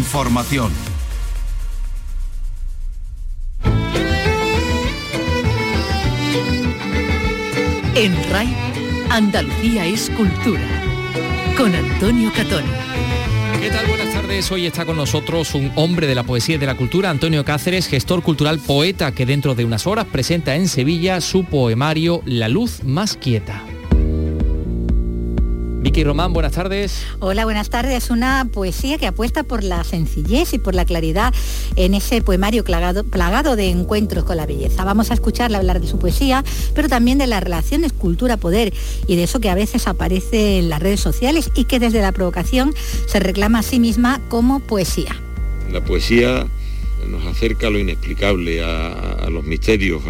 Información. En RAI, Andalucía es cultura. Con Antonio Catón. ¿Qué tal? Buenas tardes. Hoy está con nosotros un hombre de la poesía y de la cultura, Antonio Cáceres, gestor cultural poeta que dentro de unas horas presenta en Sevilla su poemario La luz más quieta. Vicky Román, buenas tardes. Hola, buenas tardes. Una poesía que apuesta por la sencillez y por la claridad en ese poemario plagado, plagado de encuentros con la belleza. Vamos a escucharle hablar de su poesía, pero también de las relaciones cultura-poder y de eso que a veces aparece en las redes sociales y que desde la provocación se reclama a sí misma como poesía. La poesía nos acerca a lo inexplicable, a, los misterios.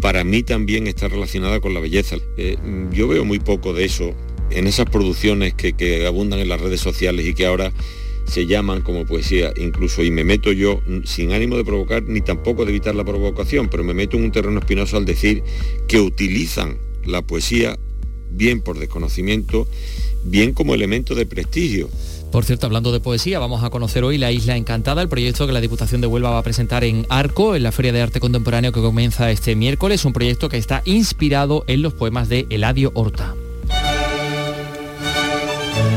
para mí también está relacionada con la belleza. Eh, yo veo muy poco de eso en esas producciones que, abundan en las redes sociales y que ahora se llaman como poesía incluso y me meto yo sin ánimo de provocar ni tampoco de evitar la provocación, pero me meto en un terreno espinoso al decir que utilizan la poesía bien por desconocimiento, bien como elemento de prestigio. Por cierto, hablando de poesía, vamos a conocer hoy La Isla Encantada, el proyecto que la Diputación de Huelva va a presentar en Arco, en la Feria de Arte Contemporáneo que comienza este miércoles, un proyecto que está inspirado en los poemas de Eladio Horta.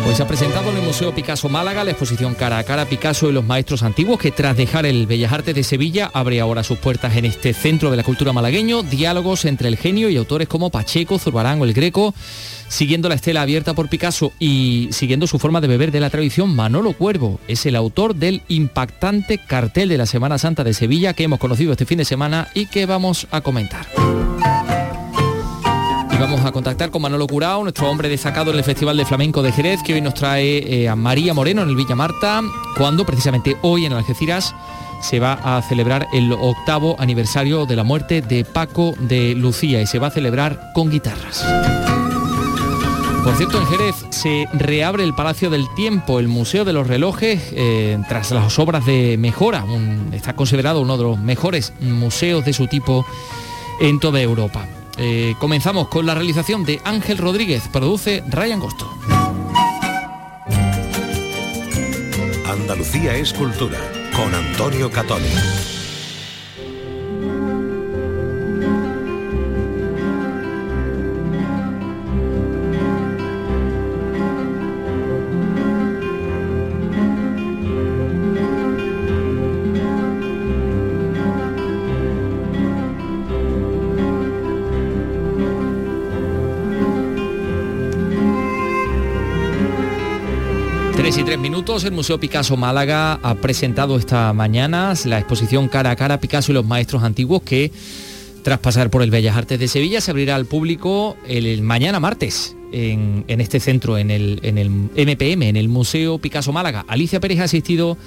Pues se ha presentado en el Museo Picasso Málaga la exposición Cara a Cara Picasso y los Maestros Antiguos, que tras dejar el Bellas Artes de Sevilla abre ahora sus puertas en este centro de la cultura malagueño, diálogos entre el genio y autores como Pacheco, Zurbarán o El Greco, siguiendo la estela abierta por Picasso y siguiendo su forma de beber de la tradición, Manolo Cuervo es el autor del impactante cartel de la Semana Santa de Sevilla que hemos conocido este fin de semana y que vamos a comentar vamos a contactar con Manolo Curao, nuestro hombre destacado en el Festival de Flamenco de Jerez, que hoy nos trae eh, a María Moreno en el Villa Marta, cuando precisamente hoy en Algeciras se va a celebrar el octavo aniversario de la muerte de Paco de Lucía y se va a celebrar con guitarras. Por cierto, en Jerez se reabre el Palacio del Tiempo, el Museo de los Relojes, eh, tras las obras de mejora. está considerado uno de los mejores museos de su tipo en toda Europa. Eh, comenzamos con la realización de Ángel Rodríguez, produce Ryan Gosto. Andalucía es cultura, con Antonio Catoni. El Museo Picasso Málaga ha presentado esta mañana la exposición Cara a Cara Picasso y los Maestros Antiguos que tras pasar por el Bellas Artes de Sevilla se abrirá al público el, mañana martes en, este centro, en el, en el MPM, en el Museo Picasso Málaga. Alicia Pérez ha asistido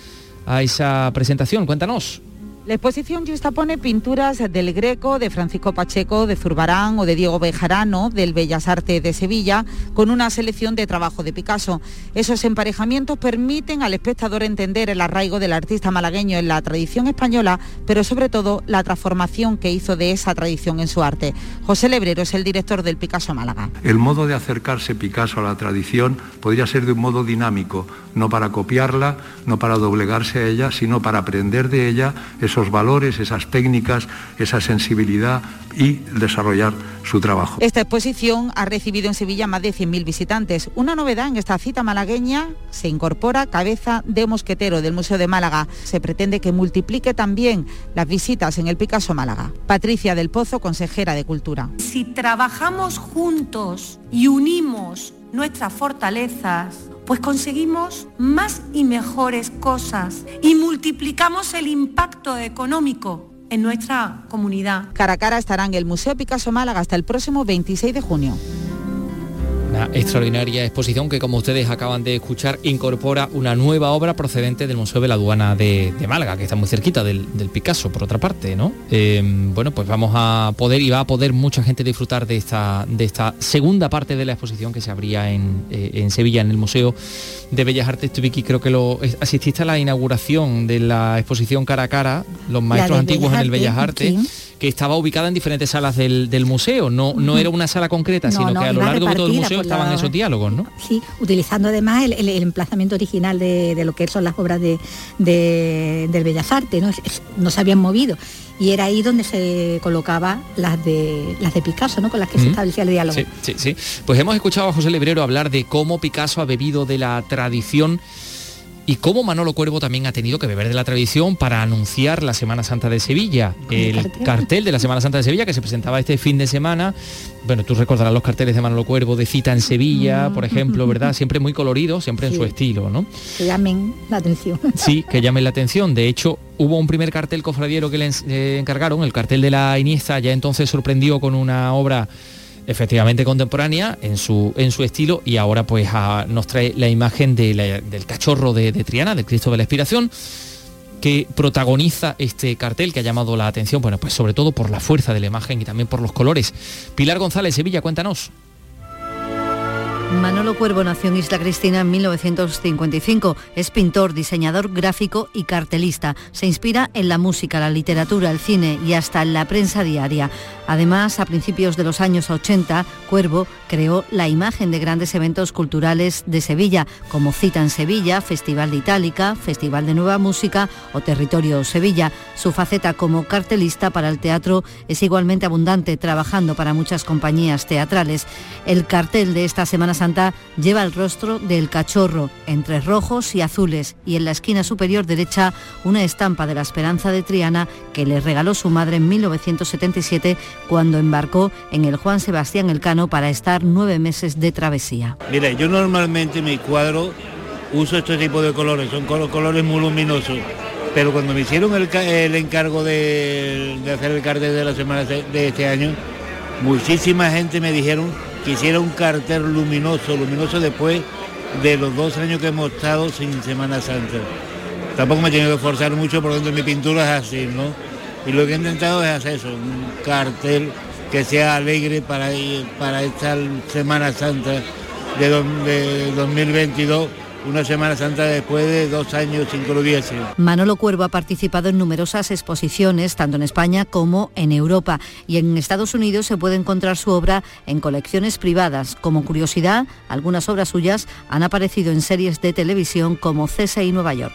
a esa presentación, cuéntanos. La exposición pone pinturas del Greco, de Francisco Pacheco, de Zurbarán o de Diego Bejarano, del Bellas Artes de Sevilla, con una selección de trabajo de Picasso. Esos emparejamientos permiten al espectador entender el arraigo del artista malagueño en la tradición española, pero sobre todo la transformación que hizo de esa tradición en su arte. José Lebrero es el director del Picasso Málaga. El modo de acercarse Picasso a la tradición podría ser de un modo dinámico, no para copiarla, no para doblegarse a ella, sino para aprender de ella esos valores, esas técnicas, esa sensibilidad y desarrollar su trabajo. Esta exposición ha recibido en Sevilla más de 100.000 visitantes. Una novedad en esta cita malagueña se incorpora cabeza de mosquetero del Museo de Málaga. Se pretende que multiplique también las visitas en el Picasso Málaga. Patricia del Pozo, consejera de Cultura. Si trabajamos juntos y unimos nuestras fortalezas, pues conseguimos más y mejores cosas y multiplicamos el impacto económico en nuestra comunidad. Cara a cara estará en el Museo Picasso Málaga hasta el próximo 26 de junio. Una extraordinaria exposición que, como ustedes acaban de escuchar, incorpora una nueva obra procedente del Museo de la Aduana de, Málaga, que está muy cerquita del, Picasso, por otra parte, ¿no? Em, bueno, pues vamos a poder y va a poder mucha gente disfrutar de esta, de esta segunda parte de la exposición que se abría en, eh, Sevilla, en el Museo de Bellas Artes. Vicky, creo que lo asististe a la inauguración de la exposición cara a cara, los maestros antiguos en el Bellas Artes que estaba ubicada en diferentes salas del, museo. No, no era una sala concreta, sino que a lo largo de todo el museo estaban esos diálogos, ¿no? Sí, utilizando además el, emplazamiento original de, lo que son las obras de, del Bellas Artes, ¿no? no se habían movido y era ahí donde se colocaba las de las de Picasso, ¿no? Con las que se establecía el diálogo. Sí, sí, sí. Pues hemos escuchado a José Lebrero hablar de cómo Picasso ha bebido de la tradición y cómo Manolo Cuervo también ha tenido que beber de la tradición para anunciar la Semana Santa de Sevilla, el cartel? de la Semana Santa de Sevilla que se presentaba este fin de semana. Bueno, tú recordarás los carteles de Manolo Cuervo de cita en Sevilla, mm. por ejemplo, ¿verdad? Siempre muy coloridos, siempre en su estilo, ¿no? Que llamen la atención. Sí, que llamen la atención. De hecho, hubo un primer cartel cofradiero que le encargaron, el cartel de la Iniesta, ya entonces sorprendió con una obra efectivamente contemporánea en su, en su estilo y ahora pues nos trae la imagen del cachorro de, Triana, del Cristo de la Expiración, que protagoniza este cartel que ha llamado la atención, bueno, pues sobre todo por la fuerza de la imagen y también por los colores. Pilar González, Sevilla, cuéntanos. Manolo Cuervo nació en Isla Cristina en 1955. Es pintor, diseñador gráfico y cartelista. Se inspira en la música, la literatura, el cine y hasta en la prensa diaria. Además, a principios de los años 80, Cuervo creó la imagen de grandes eventos culturales de Sevilla, como Cita en Sevilla, Festival de Itálica, Festival de Nueva Música o Territorio Sevilla. Su faceta como cartelista para el teatro es igualmente abundante, trabajando para muchas compañías teatrales. El cartel de esta Semana Santa lleva el rostro del cachorro, entre rojos y azules, y en la esquina superior derecha una estampa de la Esperanza de Triana que le regaló su madre en 1977 cuando embarcó en el Juan Sebastián Elcano para estar nueve meses de travesía. Mire, yo normalmente mi cuadro uso este tipo de colores, son colores muy luminosos, pero cuando me hicieron el, encargo de, hacer el cartel de la semana de este año, muchísima gente me dijeron que hiciera un cartel luminoso, luminoso después de los dos años que hemos estado sin Semana Santa. Tampoco me he tenido que esforzar mucho por dentro mi pintura es así, ¿no? Y lo que he intentado es hacer eso, un cartel que sea alegre para, para esta Semana Santa de, de 2022 una Semana Santa después de dos años sin que lo Manolo Cuervo ha participado en numerosas exposiciones, tanto en España como en Europa, y en Estados Unidos se puede encontrar su obra en colecciones privadas. Como curiosidad, algunas obras suyas han aparecido en series de televisión como CSI Nueva York.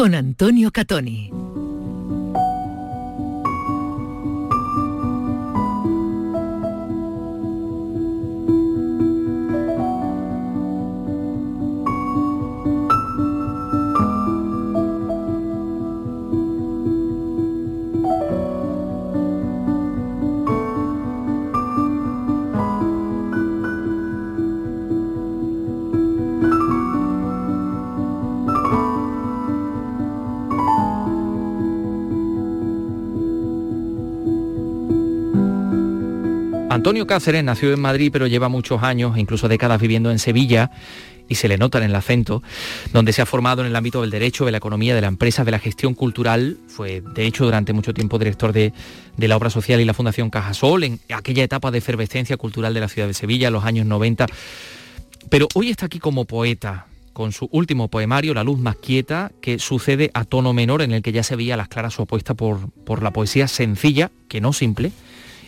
con Antonio Catoni. Antonio Cáceres nació en Madrid, pero lleva muchos años, incluso décadas viviendo en Sevilla, y se le nota en el acento, donde se ha formado en el ámbito del derecho, de la economía, de la empresa, de la gestión cultural. Fue, de hecho, durante mucho tiempo director de, la obra social y la Fundación Cajasol, en aquella etapa de efervescencia cultural de la ciudad de Sevilla, los años 90. Pero hoy está aquí como poeta, con su último poemario, La luz más quieta, que sucede a tono menor, en el que ya se veía las claras opuestas por, por la poesía sencilla, que no simple,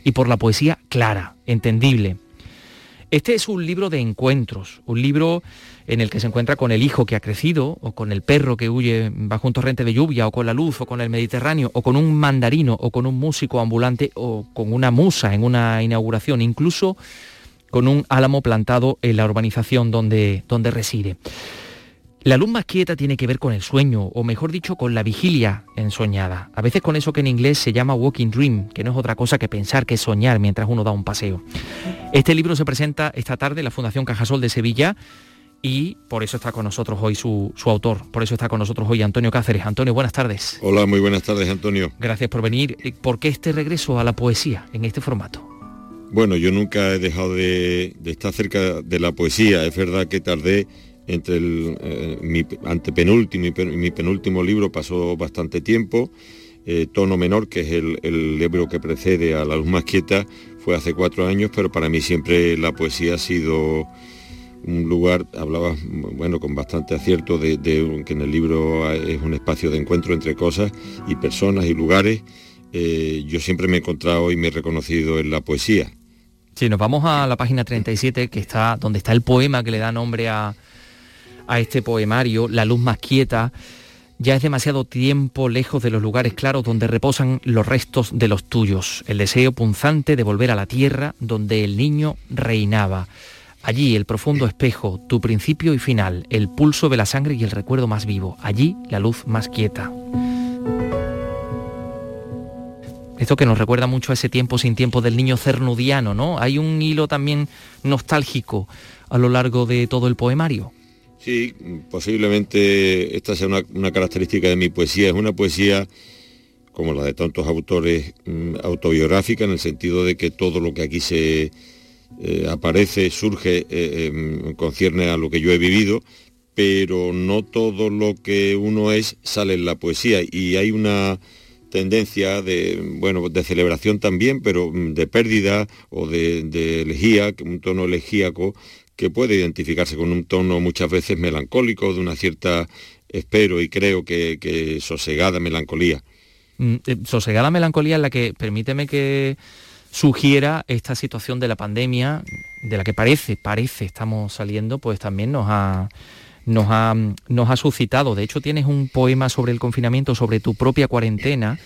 y por la poesía clara, entendible. Este es un libro de encuentros, un libro en el que se encuentra con el hijo que ha crecido, o con el perro que huye bajo un torrente de lluvia, o con la luz, o con el Mediterráneo, o con un mandarino, o con un músico ambulante, o con una musa en una inauguración, incluso con un álamo plantado en la urbanización donde, donde reside. La luz más quieta tiene que ver con el sueño, o mejor dicho, con la vigilia ensoñada. A veces con eso que en inglés se llama walking dream, que no es otra cosa que pensar que soñar mientras uno da un paseo. Este libro se presenta esta tarde en la Fundación Cajasol de Sevilla y por eso está con nosotros hoy su, autor, por eso está con nosotros hoy Antonio Cáceres. Antonio, buenas tardes. Hola, muy buenas tardes, Antonio. Gracias por venir. ¿Por qué este regreso a la poesía en este formato? Bueno, yo nunca he dejado de, estar cerca de la poesía. Es verdad que tardé entre el, eh, mi antepenúltimo y mi penúltimo libro, pasó bastante tiempo. Eh, tono menor, que es el, el, libro que precede a La luz más quieta, fue hace cuatro años, pero para mí siempre la poesía ha sido un lugar, hablaba bueno, con bastante acierto de, que en el libro es un espacio de encuentro entre cosas y personas y lugares. Eh, yo siempre me he encontrado y me he reconocido en la poesía. Si nos vamos a la página 37, que está donde está el poema que le da nombre a, a este poemario, La luz más quieta, ya es demasiado tiempo lejos de los lugares claros donde reposan los restos de los tuyos, el deseo punzante de volver a la tierra donde el niño reinaba. Allí el profundo espejo, tu principio y final, el pulso de la sangre y el recuerdo más vivo. Allí la luz más quieta. Esto que nos recuerda mucho a ese tiempo sin tiempo del niño cernudiano, ¿no? Hay un hilo también nostálgico a lo largo de todo el poemario. Sí, posiblemente esta sea una, característica de mi poesía. Es una poesía como la de tantos autores mm, autobiográfica en el sentido de que todo lo que aquí se, eh, aparece, surge, eh, em, concierne a lo que yo he vivido, pero no todo lo que uno es sale en la poesía y hay una tendencia de, bueno, de celebración también, pero mm, de pérdida o de elegía, un tono elegíaco que puede identificarse con un tono muchas veces melancólico, de una cierta, espero y creo que, sosegada melancolía. Mm, eh, sosegada melancolía en la que, permíteme que sugiera esta situación de la pandemia, de la que parece, parece estamos saliendo, pues también nos ha, nos ha, nos ha suscitado. De hecho, tienes un poema sobre el confinamiento, sobre tu propia cuarentena,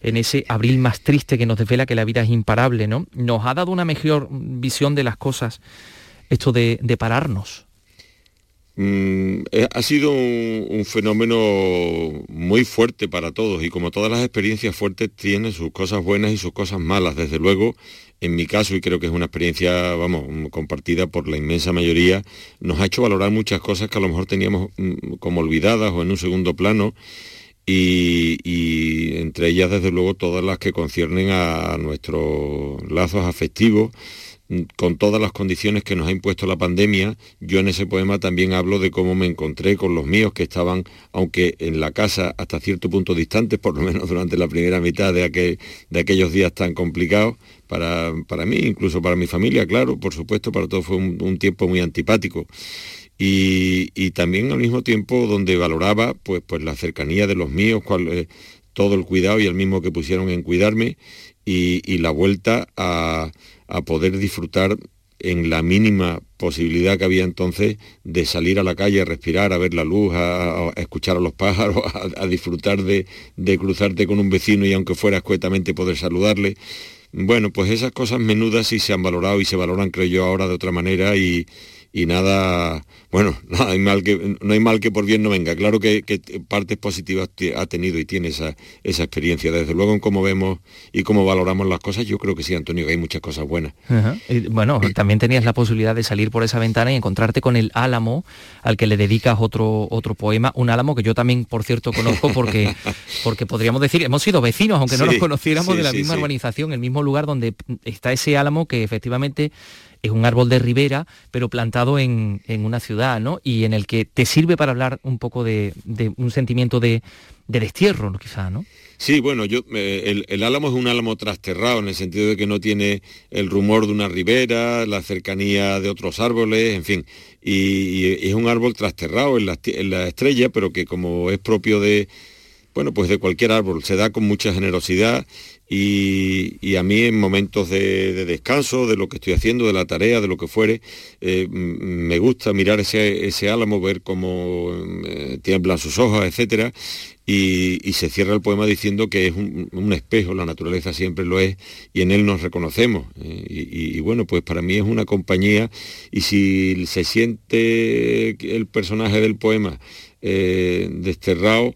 en ese abril más triste que nos desvela que la vida es imparable, ¿no? Nos ha dado una mejor visión de las cosas esto de, pararnos. Mm, eh, ha sido un, fenómeno muy fuerte para todos y como todas las experiencias fuertes tienen sus cosas buenas y sus cosas malas. Desde luego, en mi caso, y creo que es una experiencia, vamos, compartida por la inmensa mayoría, nos ha hecho valorar muchas cosas que a lo mejor teníamos mm, como olvidadas o en un segundo plano. Y, entre ellas desde luego todas las que conciernen a nuestros lazos afectivos con todas las condiciones que nos ha impuesto la pandemia, yo en ese poema también hablo de cómo me encontré con los míos que estaban, aunque en la casa hasta cierto punto distantes, por lo menos durante la primera mitad de, de aquellos días tan complicados, para, para, mí, incluso para mi familia, claro, por supuesto, para todos fue un, tiempo muy antipático. Y, también al mismo tiempo donde valoraba pues, pues la cercanía de los míos, eh, todo el cuidado y el mismo que pusieron en cuidarme y la vuelta a, a poder disfrutar en la mínima posibilidad que había entonces de salir a la calle, a respirar, a ver la luz, a, escuchar a los pájaros, a, disfrutar de, de, cruzarte con un vecino y aunque fuera escuetamente poder saludarle. Bueno, pues esas cosas menudas sí se han valorado y se valoran, creo yo, ahora de otra manera y, y nada, bueno, no hay mal que, no hay mal que por bien no venga. Claro que, partes positivas ha tenido y tiene esa, esa, experiencia. Desde luego en cómo vemos y cómo valoramos las cosas, yo creo que sí, Antonio, que hay muchas cosas buenas. bueno, también tenías la posibilidad de salir por esa ventana y encontrarte con el álamo al que le dedicas otro, otro poema, un álamo que yo también, por cierto, conozco porque, porque podríamos decir, hemos sido vecinos, aunque no nos conociéramos de la misma urbanización, el mismo lugar donde está ese álamo que efectivamente es un árbol de ribera, pero plantado en, una ciudad, ¿no? Y en el que te sirve para hablar un poco de, un sentimiento de, destierro, ¿no? quizá, ¿no? Sí, bueno, yo, eh, el, álamo es un álamo trasterrado en el sentido de que no tiene el rumor de una ribera, la cercanía de otros árboles, en fin, y, es un árbol trasterrado en la, en la, estrella, pero que como es propio de, bueno, pues de cualquier árbol, se da con mucha generosidad y, a mí en momentos de, descanso, de lo que estoy haciendo, de la tarea, de lo que fuere, eh, me gusta mirar ese, álamo, ver cómo eh, tiemblan sus hojas, etc. Y, se cierra el poema diciendo que es un, espejo, la naturaleza siempre lo es, y en él nos reconocemos. Eh, y, bueno, pues para mí es una compañía, y si se siente el personaje del poema desterrado,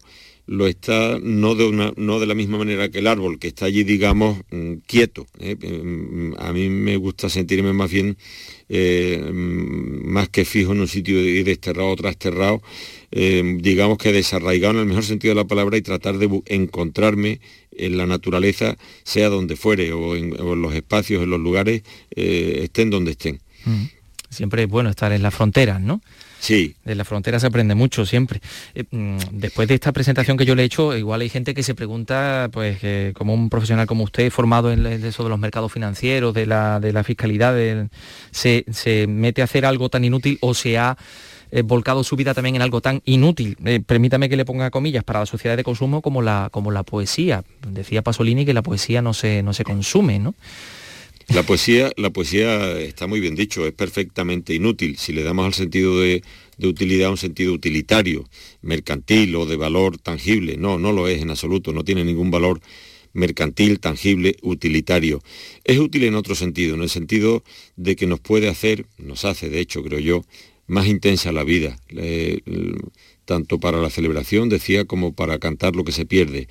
lo está no de, una, no de la misma manera que el árbol, que está allí, digamos, mm, quieto. ¿eh? Mm, a mí me gusta sentirme más bien, eh, mm, más que fijo en un sitio y desterrado o trasterrado, eh, digamos que desarraigado en el mejor sentido de la palabra y tratar de encontrarme en la naturaleza, sea donde fuere, o en, los espacios, en los lugares, estén donde estén. Siempre es bueno estar en las fronteras, ¿no? Sí. De la frontera se aprende mucho siempre. Eh, mm, después de esta presentación que yo le he hecho, igual hay gente que se pregunta, pues, como un profesional como usted, formado en eso de los mercados financieros, de la, de la fiscalidad, se, mete a hacer algo tan inútil o se ha eh, volcado su vida también en algo tan inútil, eh, permítame que le ponga comillas, para la sociedad de consumo como la, como la poesía. Decía Pasolini que la poesía no se, no se consume, ¿no? La poesía, la poesía está muy bien dicho, es perfectamente inútil. Si le damos al sentido de, utilidad un sentido utilitario, mercantil o de valor tangible, no, no lo es en absoluto, no tiene ningún valor mercantil, tangible, utilitario. Es útil en otro sentido, en el sentido de que nos puede hacer, nos hace de hecho, creo yo, más intensa la vida, tanto para la celebración, decía, como para cantar lo que se pierde.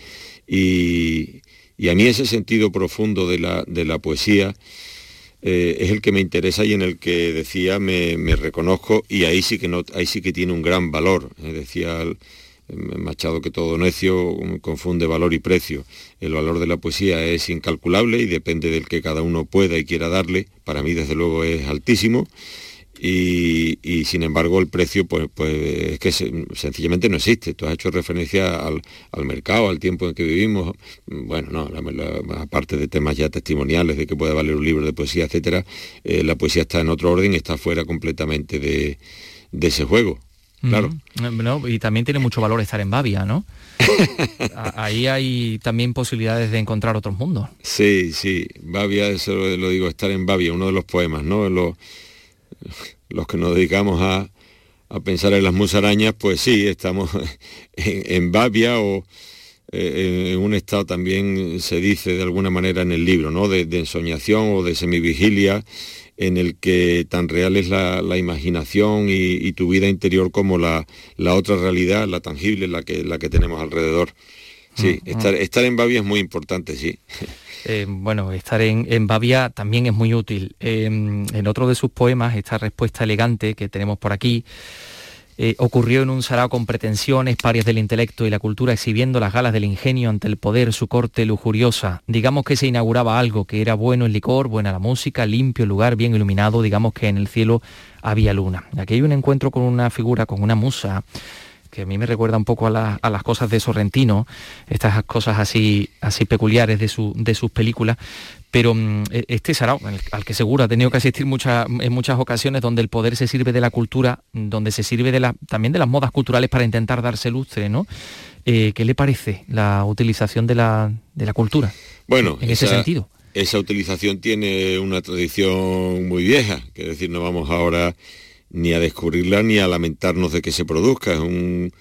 Y, y a mí ese sentido profundo de la, de la poesía eh, es el que me interesa y en el que decía me, reconozco y ahí sí que ahí sí que tiene un gran valor. Eh, decía el, Machado que todo necio confunde valor y precio. El valor de la poesía es incalculable y depende del que cada uno pueda y quiera darle. Para mí desde luego es altísimo y, sin embargo el precio pues, pues es que sencillamente no existe. Tú has hecho referencia al, mercado, al tiempo en que vivimos. Bueno, no, aparte de temas ya testimoniales de que puede valer un libro de poesía, etcétera, eh, la poesía está en otro orden, está fuera completamente de, ese juego. Claro. y también tiene mucho valor estar en Bavia, ¿no? Ahí hay también posibilidades de encontrar otros mundos. Sí, sí. Bavia, eso lo, digo, estar en Bavia, uno de los poemas, ¿no? los que nos dedicamos a, pensar en las musarañas, pues sí, estamos en, Babia o eh, en un estado también se dice de alguna manera en el libro, ¿no? De, ensoñación o de semivigilia, en el que tan real es la, imaginación y, tu vida interior como la, otra realidad, la tangible, la que, la que tenemos alrededor. Sí, mm, estar, mm. estar en Babia es muy importante, sí. Eh, bueno, estar en, en, Bavia también es muy útil. Em, en otro de sus poemas, esta respuesta elegante que tenemos por aquí, eh, ocurrió en un sarao con pretensiones, parias del intelecto y la cultura, exhibiendo las galas del ingenio ante el poder, su corte lujuriosa. Digamos que se inauguraba algo, que era bueno el licor, buena la música, limpio el lugar, bien iluminado, digamos que en el cielo había luna. Aquí hay un encuentro con una figura, con una musa, que a mí me recuerda un poco a, las cosas de Sorrentino, estas cosas así, así peculiares de, de sus películas, pero mm, e, este sarao, al, que seguro ha tenido que asistir en muchas ocasiones, donde el poder se sirve de la cultura, donde se sirve de la, también de las modas culturales para intentar darse lustre, ¿no? Eh, ¿Qué le parece la utilización de la, de la cultura? Bueno, en ese sentido. Esa utilización tiene una tradición muy vieja, que es decir, no vamos ahora ni a descubrirla ni a lamentarnos de que se produzca. Es un,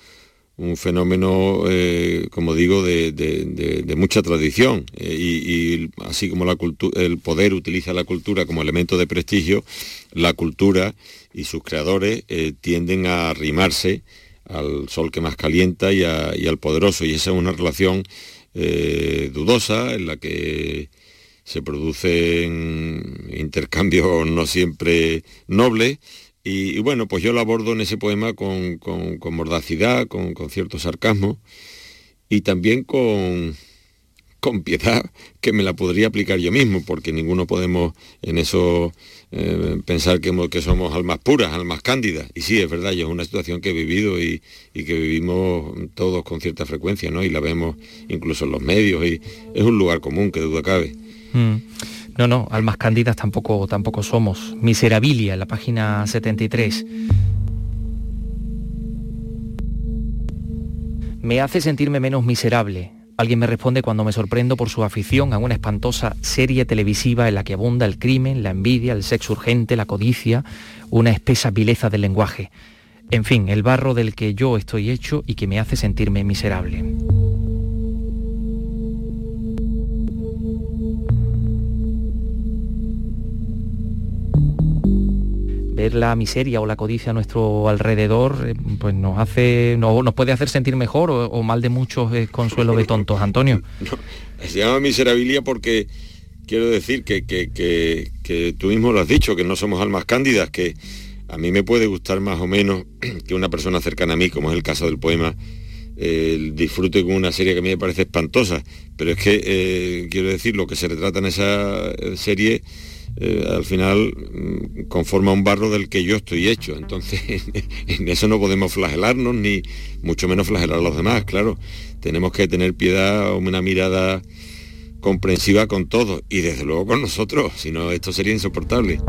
fenómeno, eh, como digo, de, mucha tradición. Eh, y, así como la el poder utiliza la cultura como elemento de prestigio, la cultura y sus creadores eh, tienden a arrimarse al sol que más calienta y, y, al poderoso. Y esa es una relación dudosa en la que se producen intercambios no siempre nobles y, bueno, pues yo lo abordo en ese poema con, mordacidad, con, cierto sarcasmo y también con, con piedad que me la podría aplicar yo mismo, porque ninguno podemos en eso eh, pensar que, que, somos almas puras, almas cándidas. Y sí, es verdad, yo es una situación que he vivido y, que vivimos todos con cierta frecuencia, ¿no? Y la vemos incluso en los medios y es un lugar común, que duda cabe. Mm. No, no, almas cándidas tampoco, tampoco somos. Miserabilia, la página 73. Me hace sentirme menos miserable. Alguien me responde cuando me sorprendo por su afición a una espantosa serie televisiva en la que abunda el crimen, la envidia, el sexo urgente, la codicia, una espesa vileza del lenguaje. En fin, el barro del que yo estoy hecho y que me hace sentirme miserable. Ver la miseria o la codicia a nuestro alrededor, eh, pues nos hace, no, nos puede hacer sentir mejor o, mal de muchos es consuelo de tontos, Antonio. se llama miserabilia porque quiero decir que, tú mismo lo has dicho, que no somos almas cándidas, que a mí me puede gustar más o menos que una persona cercana a mí, como es el caso del poema, disfrute con una serie que a mí me parece espantosa, pero es que, eh, quiero decir, lo que se retrata en esa eh, serie eh, al final mm, conforma un barro del que yo estoy hecho. Entonces, en eso no podemos flagelarnos, ni mucho menos flagelar a los demás, claro. Tenemos que tener piedad, una mirada comprensiva con todos y desde luego con nosotros, si no esto sería insoportable.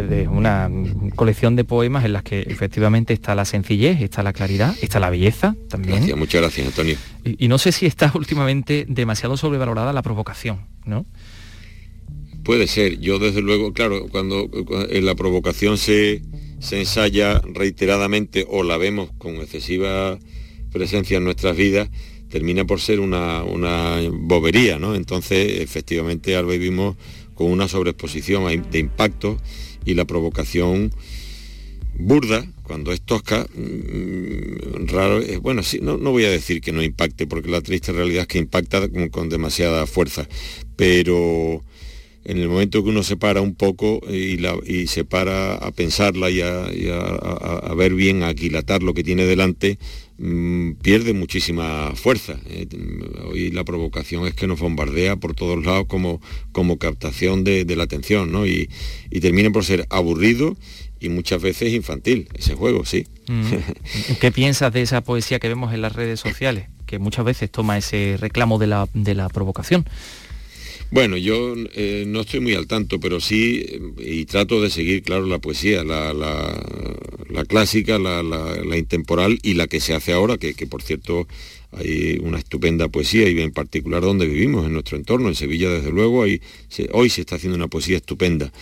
de una colección de poemas en las que efectivamente está la sencillez, está la claridad, está la belleza también. muchas gracias, Antonio. Y, no sé si está últimamente demasiado sobrevalorada la provocación, ¿no? Puede ser. Yo desde luego, claro, cuando, en la provocación se, se ensaya reiteradamente o la vemos con excesiva presencia en nuestras vidas, termina por ser una, una bobería, ¿no? Entonces, efectivamente, ahora vivimos con una sobreexposición de impacto y la provocación burda, cuando es tosca, mm, raro, es, bueno, sí, no, no, voy a decir que no impacte, porque la triste realidad es que impacta con, demasiada fuerza, pero en el momento que uno se para un poco y se para a pensarla y, a, a, ver bien, a aquilatar lo que tiene delante, mm, pierde muchísima fuerza. Eh, hoy la provocación es que nos bombardea por todos lados como, como captación de, la atención, ¿no? Y, y termina por ser aburrido y muchas veces infantil, ese juego, sí. Mm. ¿Qué piensas de esa poesía que vemos en las redes sociales? Que muchas veces toma ese reclamo de la, de la provocación. Bueno, yo eh, no estoy muy al tanto, pero sí, y trato de seguir, claro, la poesía, la, clásica, la, intemporal y la que se hace ahora, que, por cierto hay una estupenda poesía y en particular donde vivimos, en nuestro entorno, en Sevilla desde luego, hoy se está haciendo una poesía estupenda.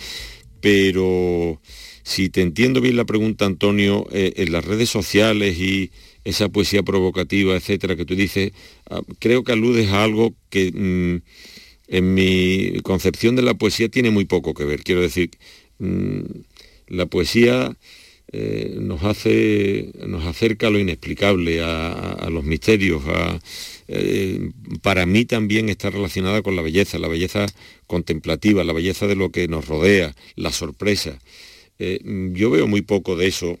Pero si te entiendo bien la pregunta, Antonio, eh, en las redes sociales y esa poesía provocativa, etcétera, que tú dices, ah, creo que aludes a algo que... Mm, en mi concepción de la poesía tiene muy poco que ver. Quiero decir, mm, la poesía eh, nos, hace, nos acerca a lo inexplicable, a, los misterios. Eh, para mí también está relacionada con la belleza, la belleza contemplativa, la belleza de lo que nos rodea, la sorpresa. Eh, yo veo muy poco de eso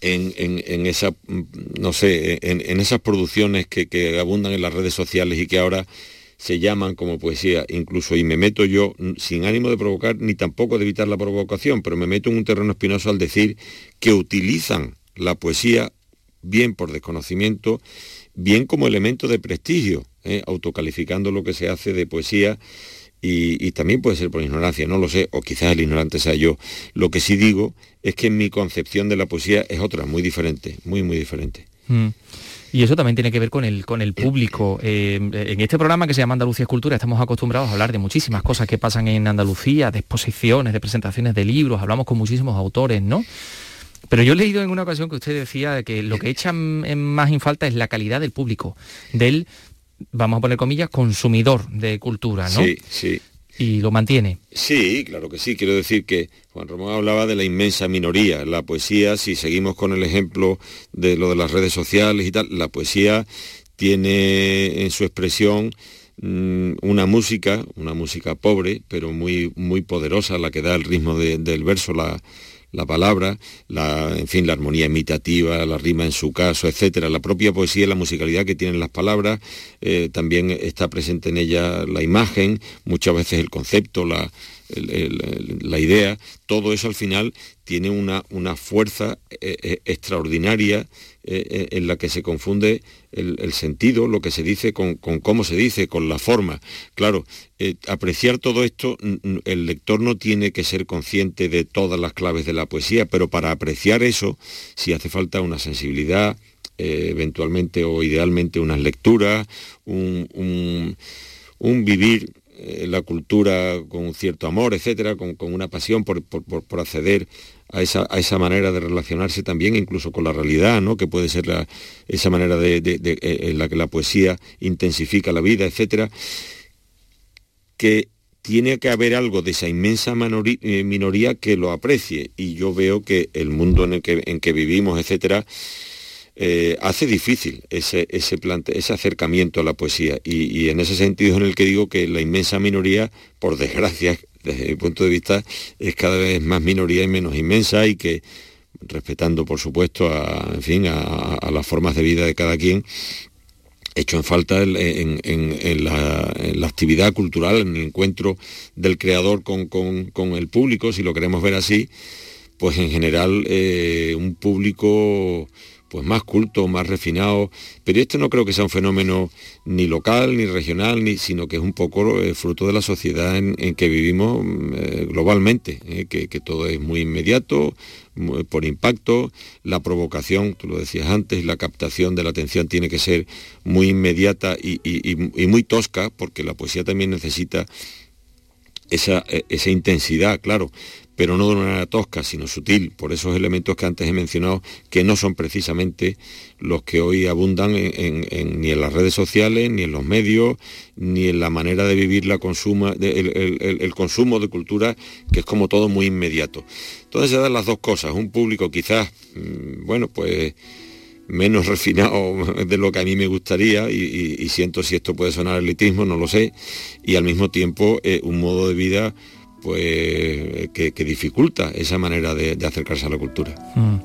en, esa, mm, no sé, en, esas producciones que abundan en las redes sociales y que ahora se llaman como poesía, incluso, y me meto yo sin ánimo de provocar ni tampoco de evitar la provocación, pero me meto en un terreno espinoso al decir que utilizan la poesía bien por desconocimiento, bien como elemento de prestigio, ¿eh? autocalificando lo que se hace de poesía y, también puede ser por ignorancia, no lo sé, o quizás el ignorante sea yo. Lo que sí digo es que mi concepción de la poesía es otra, muy diferente, muy, muy diferente. Mm. Y eso también tiene que ver con el, con el público. Eh, en este programa que se llama Andalucía Escultura estamos acostumbrados a hablar de muchísimas cosas que pasan en Andalucía, de exposiciones, de presentaciones de libros, hablamos con muchísimos autores, ¿no? Pero yo he leído en una ocasión que usted decía que lo que echa más en falta es la calidad del público, del, vamos a poner comillas, consumidor de cultura, ¿no? Sí, sí y lo mantiene. Sí, claro que sí. Quiero decir que Juan Ramón hablaba de la inmensa minoría. La poesía, si seguimos con el ejemplo de lo de las redes sociales y tal, la poesía tiene en su expresión mm, una música, una música pobre, pero muy, muy poderosa, la que da el ritmo del verso, la, la palabra, la, en fin, la armonía imitativa, la rima en su caso, etcétera. La propia poesía, la musicalidad que tienen las palabras, eh, también está presente en ella la imagen, muchas veces el concepto, la, la idea, todo eso al final tiene una, una fuerza eh, eh, extraordinaria eh, en la que se confunde el, sentido, lo que se dice con, cómo se dice, con la forma. Claro, apreciar todo esto, el lector no tiene que ser consciente de todas las claves de la poesía, pero para apreciar eso sí hace falta una sensibilidad, eventualmente o idealmente unas lecturas, un, un vivir eh, la cultura con un cierto amor, etcétera, con, una pasión por, acceder a esa, manera de relacionarse también incluso con la realidad, ¿no? que puede ser esa manera de, en la que la poesía intensifica la vida, etcétera, que tiene que haber algo de esa inmensa eh, minoría que lo aprecie. Y yo veo que el mundo en el que, en que vivimos, etcétera, eh, hace difícil ese, ese, ese, acercamiento a la poesía. Y, en ese sentido en el que digo que la inmensa minoría, por desgracia, desde mi punto de vista, es cada vez más minoría y menos inmensa y que respetando por supuesto a, en fin, a, las formas de vida de cada quien, hecho en falta en, la, actividad cultural, en el encuentro del creador con, el público, si lo queremos ver así, pues en general eh, un público pues más culto, más refinado, pero esto no creo que sea un fenómeno ni local, ni regional, ni, sino que es un poco eh, fruto de la sociedad en, que vivimos mm, eh, globalmente, eh, que, todo es muy inmediato, por impacto, la provocación, tú lo decías antes, la captación de la atención tiene que ser muy inmediata y, muy tosca, porque la poesía también necesita esa, intensidad, claro, pero no de una manera tosca, sino sutil, por esos elementos que antes he mencionado, que no son precisamente los que hoy abundan ni en las redes sociales, ni en los medios, ni en la manera de vivir la consuma, el, consumo de cultura, que es como todo muy inmediato. Entonces se dan las dos cosas, un público quizás, mm, bueno, pues menos refinado de lo que a mí me gustaría y, siento si esto puede sonar elitismo, no lo sé, y al mismo tiempo eh, un modo de vida pues que, dificulta esa manera de, acercarse a la cultura. Mm.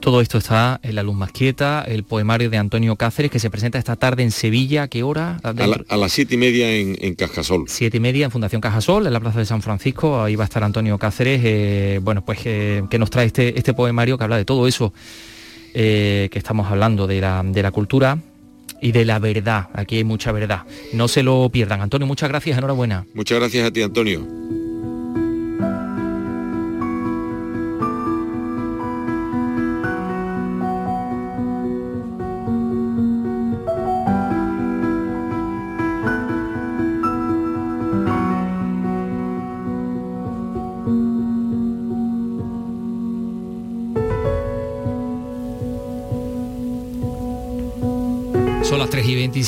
Todo esto está en La Luz Más Quieta, el poemario de Antonio Cáceres, que se presenta esta tarde en Sevilla. qué hora? A, las siete y media en, Cajasol. Siete y media en Fundación Cajasol, en la Plaza de San Francisco. Ahí va a estar Antonio Cáceres. Eh, bueno, pues eh, que nos trae este, este poemario que habla de todo eso eh, que estamos hablando, de la, de la cultura, y de la verdad. Aquí hay mucha verdad. No se lo pierdan. Antonio, muchas gracias, enhorabuena. Muchas gracias a ti, Antonio.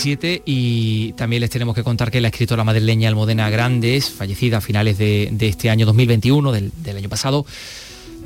Y también les tenemos que contar que la escritora madrileña Almodena Grandes, fallecida a finales de, este año 2021, del, del año pasado,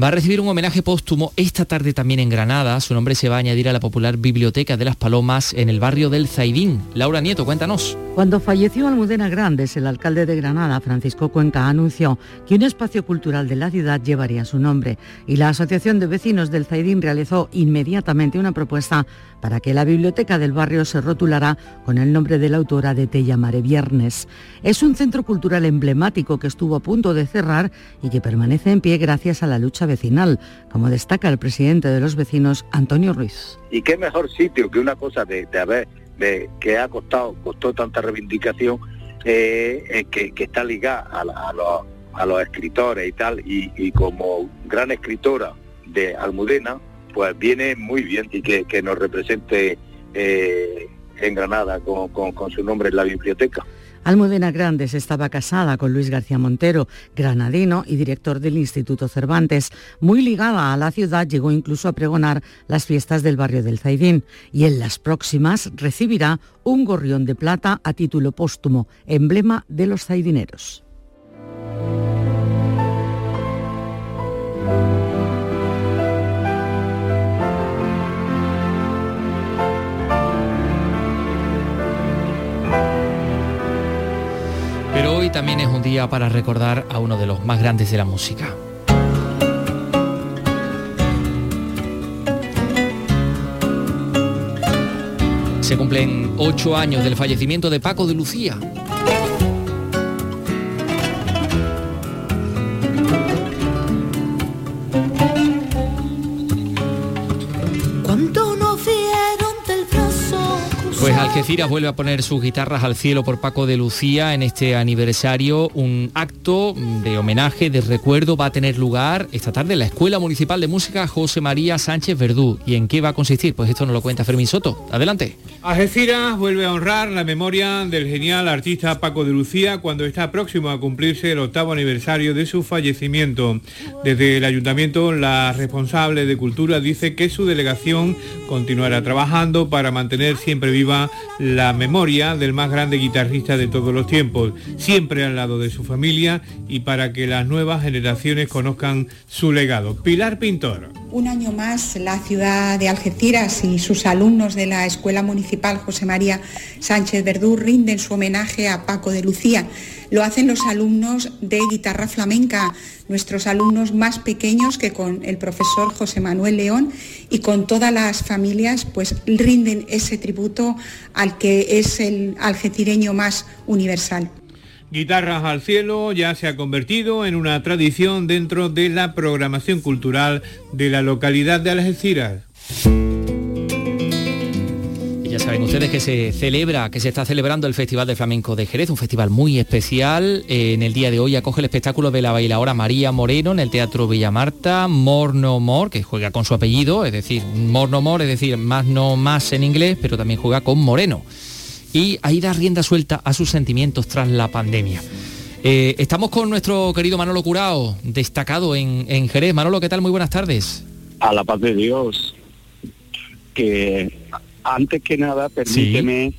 va a recibir un homenaje póstumo esta tarde también en Granada. Su nombre se va a añadir a la popular Biblioteca de las Palomas en el barrio del Zaidín. Laura Nieto, cuéntanos. Cuando falleció Almudena Grandes, el alcalde de Granada, Francisco Cuenca, anunció que un espacio cultural de la ciudad llevaría su nombre y la Asociación de Vecinos del Zaidín realizó inmediatamente una propuesta para que la biblioteca del barrio se rotulara con el nombre de la autora de Te llamaré Viernes. Es un centro cultural emblemático que estuvo a punto de cerrar y que permanece en pie gracias a la lucha vecinal, como destaca el presidente de los vecinos, Antonio Ruiz. Y qué mejor sitio que una cosa de, haber, que ha costado, costó tanta reivindicación, eh, que, está ligada a, los, escritores y tal, y, como gran escritora de Almudena, pues viene muy bien y que, nos represente eh, en Granada con su nombre en la biblioteca. Almudena Grandes estaba casada con Luis García Montero, granadino y director del Instituto Cervantes. Muy ligada a la ciudad, llegó incluso a pregonar las fiestas del barrio del Zaidín y en las próximas recibirá un gorrión de plata a título póstumo, emblema de los zaidineros. También es un día para recordar a uno de los más grandes de la música. Se cumplen ocho años del fallecimiento de Paco de Lucía. Algeciras vuelve a poner sus guitarras al cielo por Paco de Lucía en este aniversario. Un acto de homenaje, de recuerdo, va a tener lugar esta tarde en la Escuela Municipal de Música José María Sánchez Verdú. ¿Y en qué va a consistir? Pues esto nos lo cuenta Fermín Soto. Adelante. Algeciras vuelve a honrar la memoria del genial artista Paco de Lucía cuando está próximo a cumplirse el octavo aniversario de su fallecimiento. Desde el ayuntamiento, la responsable de Cultura dice que su delegación continuará trabajando para mantener siempre viva la memoria del más grande guitarrista de todos los tiempos, siempre al lado de su familia y para que las nuevas generaciones conozcan su legado. Pilar Pintor. Un año más, la ciudad de Algeciras y sus alumnos de la Escuela Municipal José María Sánchez Verdú rinden su homenaje a Paco de Lucía. Lo hacen los alumnos de guitarra flamenca, nuestros alumnos más pequeños que con el profesor José Manuel León y con todas las familias, pues rinden ese tributo al que es el algecireño más universal. Guitarras al cielo ya se ha convertido en una tradición dentro de la programación cultural de la localidad de Algeciras. Saben ustedes que se celebra, que se está celebrando el Festival de Flamenco de Jerez, un festival muy especial. En el día de hoy acoge el espectáculo de la bailadora María Moreno en el Teatro Villamarta, More No More, que juega con su apellido, es decir, More No More, es decir, más no más en inglés, pero también juega con Moreno y ahí da rienda suelta a sus sentimientos tras la pandemia. Eh, estamos con nuestro querido Manolo Curao, destacado en, Jerez. Manolo, ¿qué tal? Muy buenas tardes. A la paz de Dios. Que antes que nada, permíteme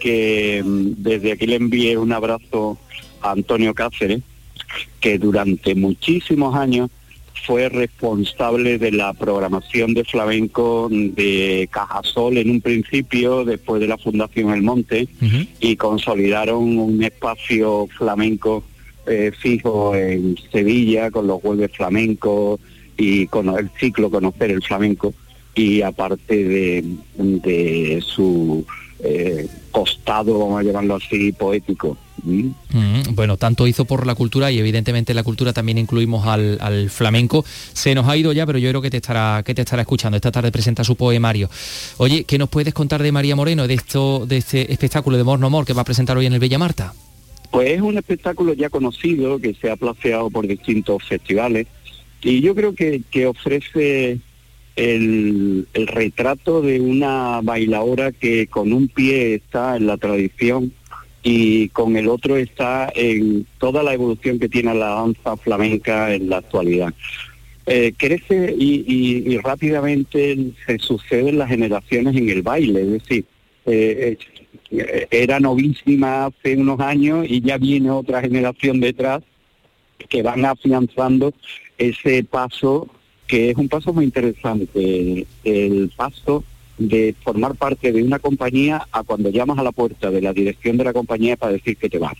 que mm, desde aquí le envíe un abrazo a Antonio Cáceres, que durante muchísimos años fue responsable de la programación de flamenco de Cajasol en un principio, después de la Fundación El Monte, y consolidaron un espacio flamenco eh, fijo en Sevilla con los jueves flamencos y con el ciclo Conocer el Flamenco y aparte de, de su eh, costado, vamos a llamarlo así, poético. Mm, bueno, tanto hizo por la cultura y evidentemente la cultura también incluimos al, flamenco. Se nos ha ido ya, pero yo creo que te estará que te estará escuchando. Esta tarde presenta su poemario. Oye, ¿qué nos puedes contar de María Moreno, de esto, de este espectáculo de Mor No Mor que va a presentar hoy en el Bella Marta? Pues es un espectáculo ya conocido que se ha placeado por distintos festivales y yo creo que, que ofrece el, retrato de una bailadora que con un pie está en la tradición y con el otro está en toda la evolución que tiene la danza flamenca en la actualidad. Eh, crece y, rápidamente se suceden las generaciones en el baile, es decir, eh, eh, era novísima hace unos años y ya viene otra generación detrás que van afianzando ese paso que es un paso muy interesante, el paso de formar parte de una compañía a cuando llamas a la puerta de la dirección de la compañía para decir que te vas.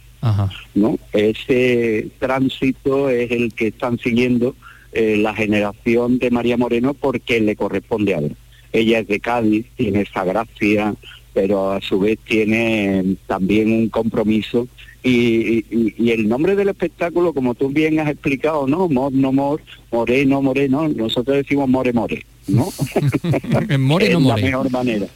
¿no? Ese tránsito es el que están siguiendo eh, la generación de María Moreno porque le corresponde a ver. Ella es de Cádiz, tiene esa gracia, pero a su vez tiene también un compromiso y, el nombre del espectáculo, como tú bien has explicado, ¿no? Mor, no mor, moreno, moreno, nosotros decimos more, more, ¿no? more, no more. la mejor manera.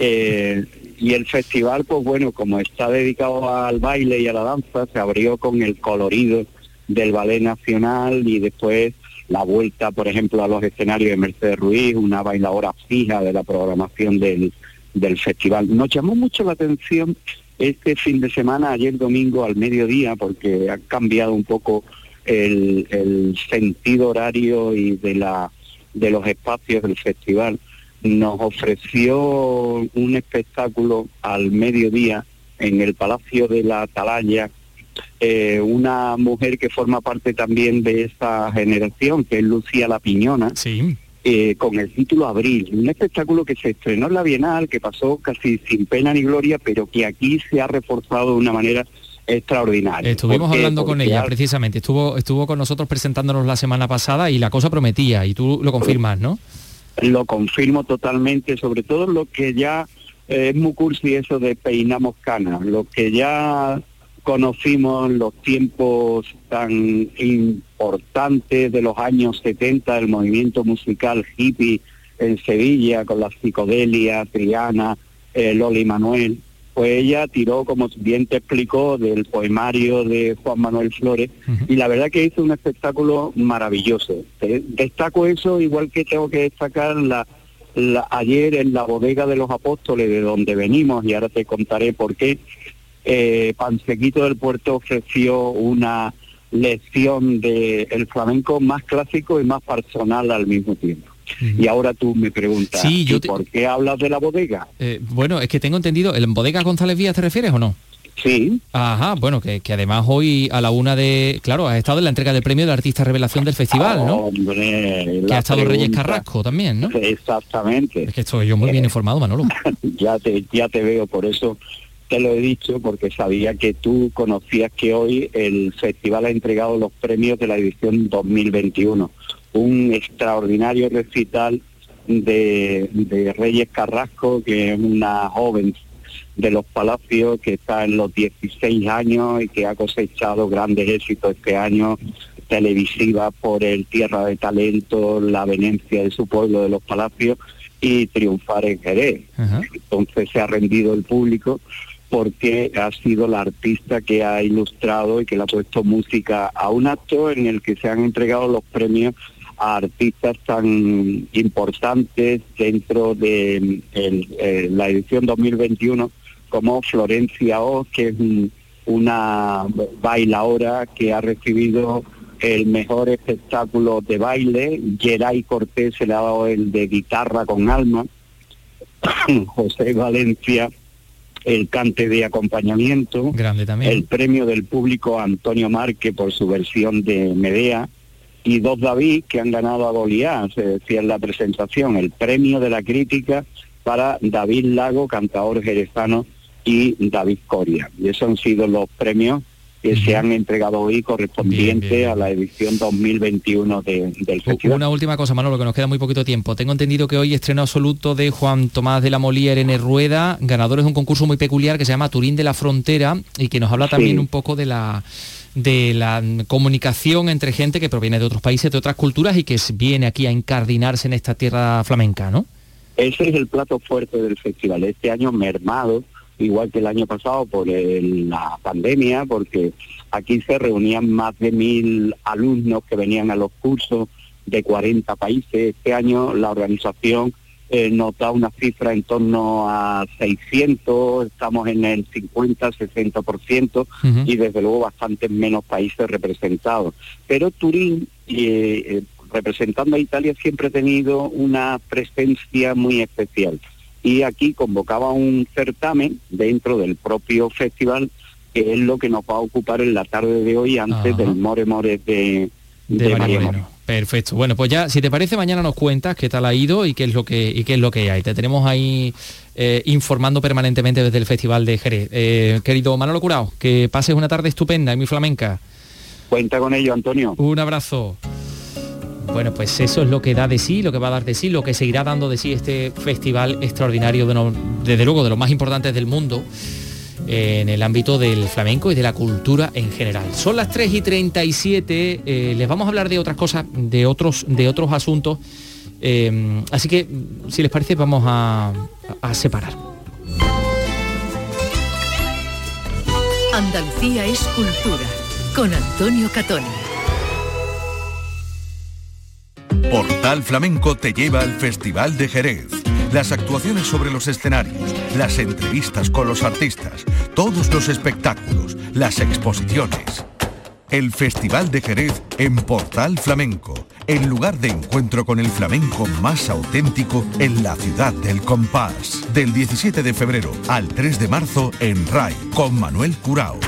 Eh, y el festival, pues bueno, como está dedicado al baile y a la danza, se abrió con el colorido del Ballet Nacional y después la vuelta, por ejemplo, a los escenarios de Mercedes Ruiz, una bailadora fija de la programación del, del festival. Nos llamó mucho la atención este fin de semana, ayer domingo al mediodía, porque ha cambiado un poco el, sentido horario y de, la, de los espacios del festival, nos ofreció un espectáculo al mediodía en el Palacio de la Atalaya, eh, una mujer que forma parte también de esa generación, que es Lucía La Piñona. Sí eh, con el título Abril, un espectáculo que se estrenó en la Bienal, que pasó casi sin pena ni gloria, pero que aquí se ha reforzado de una manera extraordinaria. Estuvimos hablando con ella precisamente, estuvo, estuvo con nosotros presentándonos la semana pasada y la cosa prometía, y tú lo confirmas, ¿no? Lo confirmo totalmente, sobre todo lo que ya eh, es muy cursi eso de peinamos canas, lo que ya conocimos los tiempos tan importantes de los años 70 del movimiento musical hippie en Sevilla con la psicodelia, Triana, eh, Loli Manuel, pues ella tiró, como bien te explicó, del poemario de Juan Manuel Flores y la verdad que hizo un espectáculo maravilloso. Destaco eso, igual que tengo que destacar la, ayer en la bodega de los apóstoles de donde venimos y ahora te contaré por qué. Eh, Pansequito del Puerto ofreció una lección del el flamenco más clásico y más personal al mismo tiempo. Y ahora tú me preguntas, ¿por qué hablas de la bodega? Eh, bueno, es que tengo entendido, ¿en bodega González Vías te refieres o no? Sí. Ajá, bueno, que, además hoy a la una de... Claro, has estado en la entrega del premio de artista revelación del festival, ¿no? Hombre, que ha estado Reyes Carrasco también, ¿no? Exactamente. Es que estoy yo muy bien informado, Manolo. ya, te, ya te veo, por eso te lo he dicho, porque sabía que tú conocías que hoy el festival ha entregado los premios de la edición 2021 un extraordinario recital de, Reyes Carrasco, que es una joven de los Palacios que está en los 16 años y que ha cosechado grandes éxitos este año televisiva por el Tierra de Talento, la venencia de su pueblo de los Palacios y triunfar en Jerez. Entonces se ha rendido el público porque ha sido la artista que ha ilustrado y que le ha puesto música a un acto en el que se han entregado los premios a artistas tan importantes dentro de eh, la edición 2021 como Florencia Oz, que es una bailadora que ha recibido el mejor espectáculo de baile, Geray Cortés se le ha dado el de guitarra con alma, José Valencia el cante de acompañamiento, Grande también. el premio del público Antonio Márquez por su versión de Medea, y dos David que han ganado a Goliat, se decía en la presentación, el premio de la crítica para David Lago, cantador jerezano, y David Coria. Y esos han sido los premios que se han entregado hoy correspondiente a la edición 2021 de, del festival. Una última cosa, Manolo, que nos queda muy poquito tiempo. Tengo entendido que hoy estreno absoluto de Juan Tomás de la Molía, Irene Rueda, ganadores de un concurso muy peculiar que se llama Turín de la Frontera y que nos habla también un poco de la de la comunicación entre gente que proviene de otros países, de otras culturas y que viene aquí a incardinarse en esta tierra flamenca, ¿no? Ese es el plato fuerte del festival. Este año mermado, igual que el año pasado por la pandemia, porque aquí se reunían más de mil alumnos que venían a los cursos de 40 países. Este año la organización eh, nos da una cifra en torno a 600, estamos en el 50, 60% y desde luego bastantes menos países representados. Pero Turín, eh, eh, representando a Italia, siempre ha tenido una presencia muy especial. Y aquí convocaba un certamen dentro del propio festival, que es lo que nos va a ocupar en la tarde de hoy antes del More More de, de, Perfecto. Bueno, pues ya, si te parece, mañana nos cuentas qué tal ha ido y qué es lo que, y qué es lo que hay. Te tenemos ahí eh, informando permanentemente desde el Festival de Jerez. Eh, querido Manolo Curao, que pases una tarde estupenda y muy flamenca. Cuenta con ello, Antonio. Un abrazo. Bueno, pues eso es lo que da de sí, lo que va a dar de sí, lo que seguirá dando de sí este festival extraordinario, de desde luego de los más importantes del mundo en el ámbito del flamenco y de la cultura en general. Son las 3 y 37, eh, les vamos a hablar de otras cosas, de otros, de otros asuntos, eh, así que si les parece vamos a, separar. Andalucía es cultura, con Antonio Catoni. Portal Flamenco te lleva al Festival de Jerez las actuaciones sobre los escenarios, las entrevistas con los artistas, todos los espectáculos, las exposiciones. El Festival de Jerez en Portal Flamenco, el lugar de encuentro con el flamenco más auténtico en la ciudad del compás. Del 17 de febrero al 3 de marzo en RAI con Manuel Curao.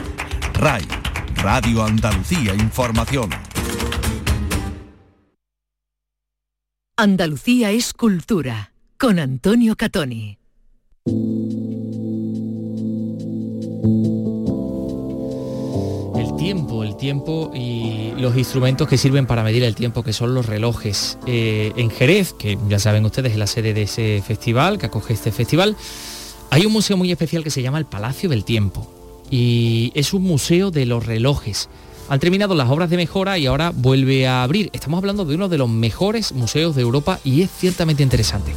RAI, Radio Andalucía Información. Andalucía es cultura con Antonio Catoni. El tiempo, el tiempo y los instrumentos que sirven para medir el tiempo, que son los relojes. Eh, en Jerez, que ya saben ustedes es la sede de ese festival, que acoge este festival, hay un museo muy especial que se llama el Palacio del Tiempo. Y es un museo de los relojes. Han terminado las obras de mejora y ahora vuelve a abrir. Estamos hablando de uno de los mejores museos de Europa y es ciertamente interesante.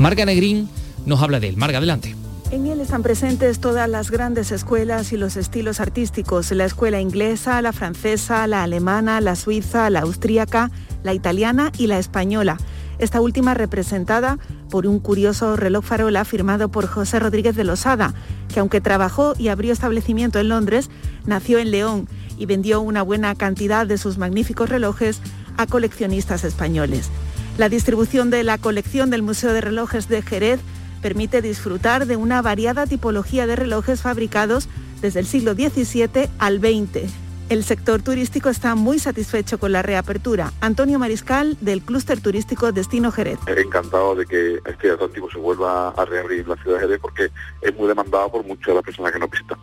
Marga Negrín nos habla de él. Marga, adelante. En están presentes todas las grandes escuelas y los estilos artísticos, la escuela inglesa, la francesa, la alemana, la suiza, la austríaca, la italiana y la española. Esta última representada por un curioso reloj farola firmado por José Rodríguez de Losada, que aunque trabajó y abrió establecimiento en Londres, nació en León y vendió una buena cantidad de sus magníficos relojes a coleccionistas españoles. La distribución de la colección del Museo de Relojes de Jerez permite disfrutar de una variada tipología de relojes fabricados desde el siglo XVII al XX. El sector turístico está muy satisfecho con la reapertura. Antonio Mariscal, del clúster turístico Destino Jerez. Encantado de que este atractivo se vuelva a reabrir la ciudad de Jerez porque es muy demandado por muchas de las personas que nos visitan.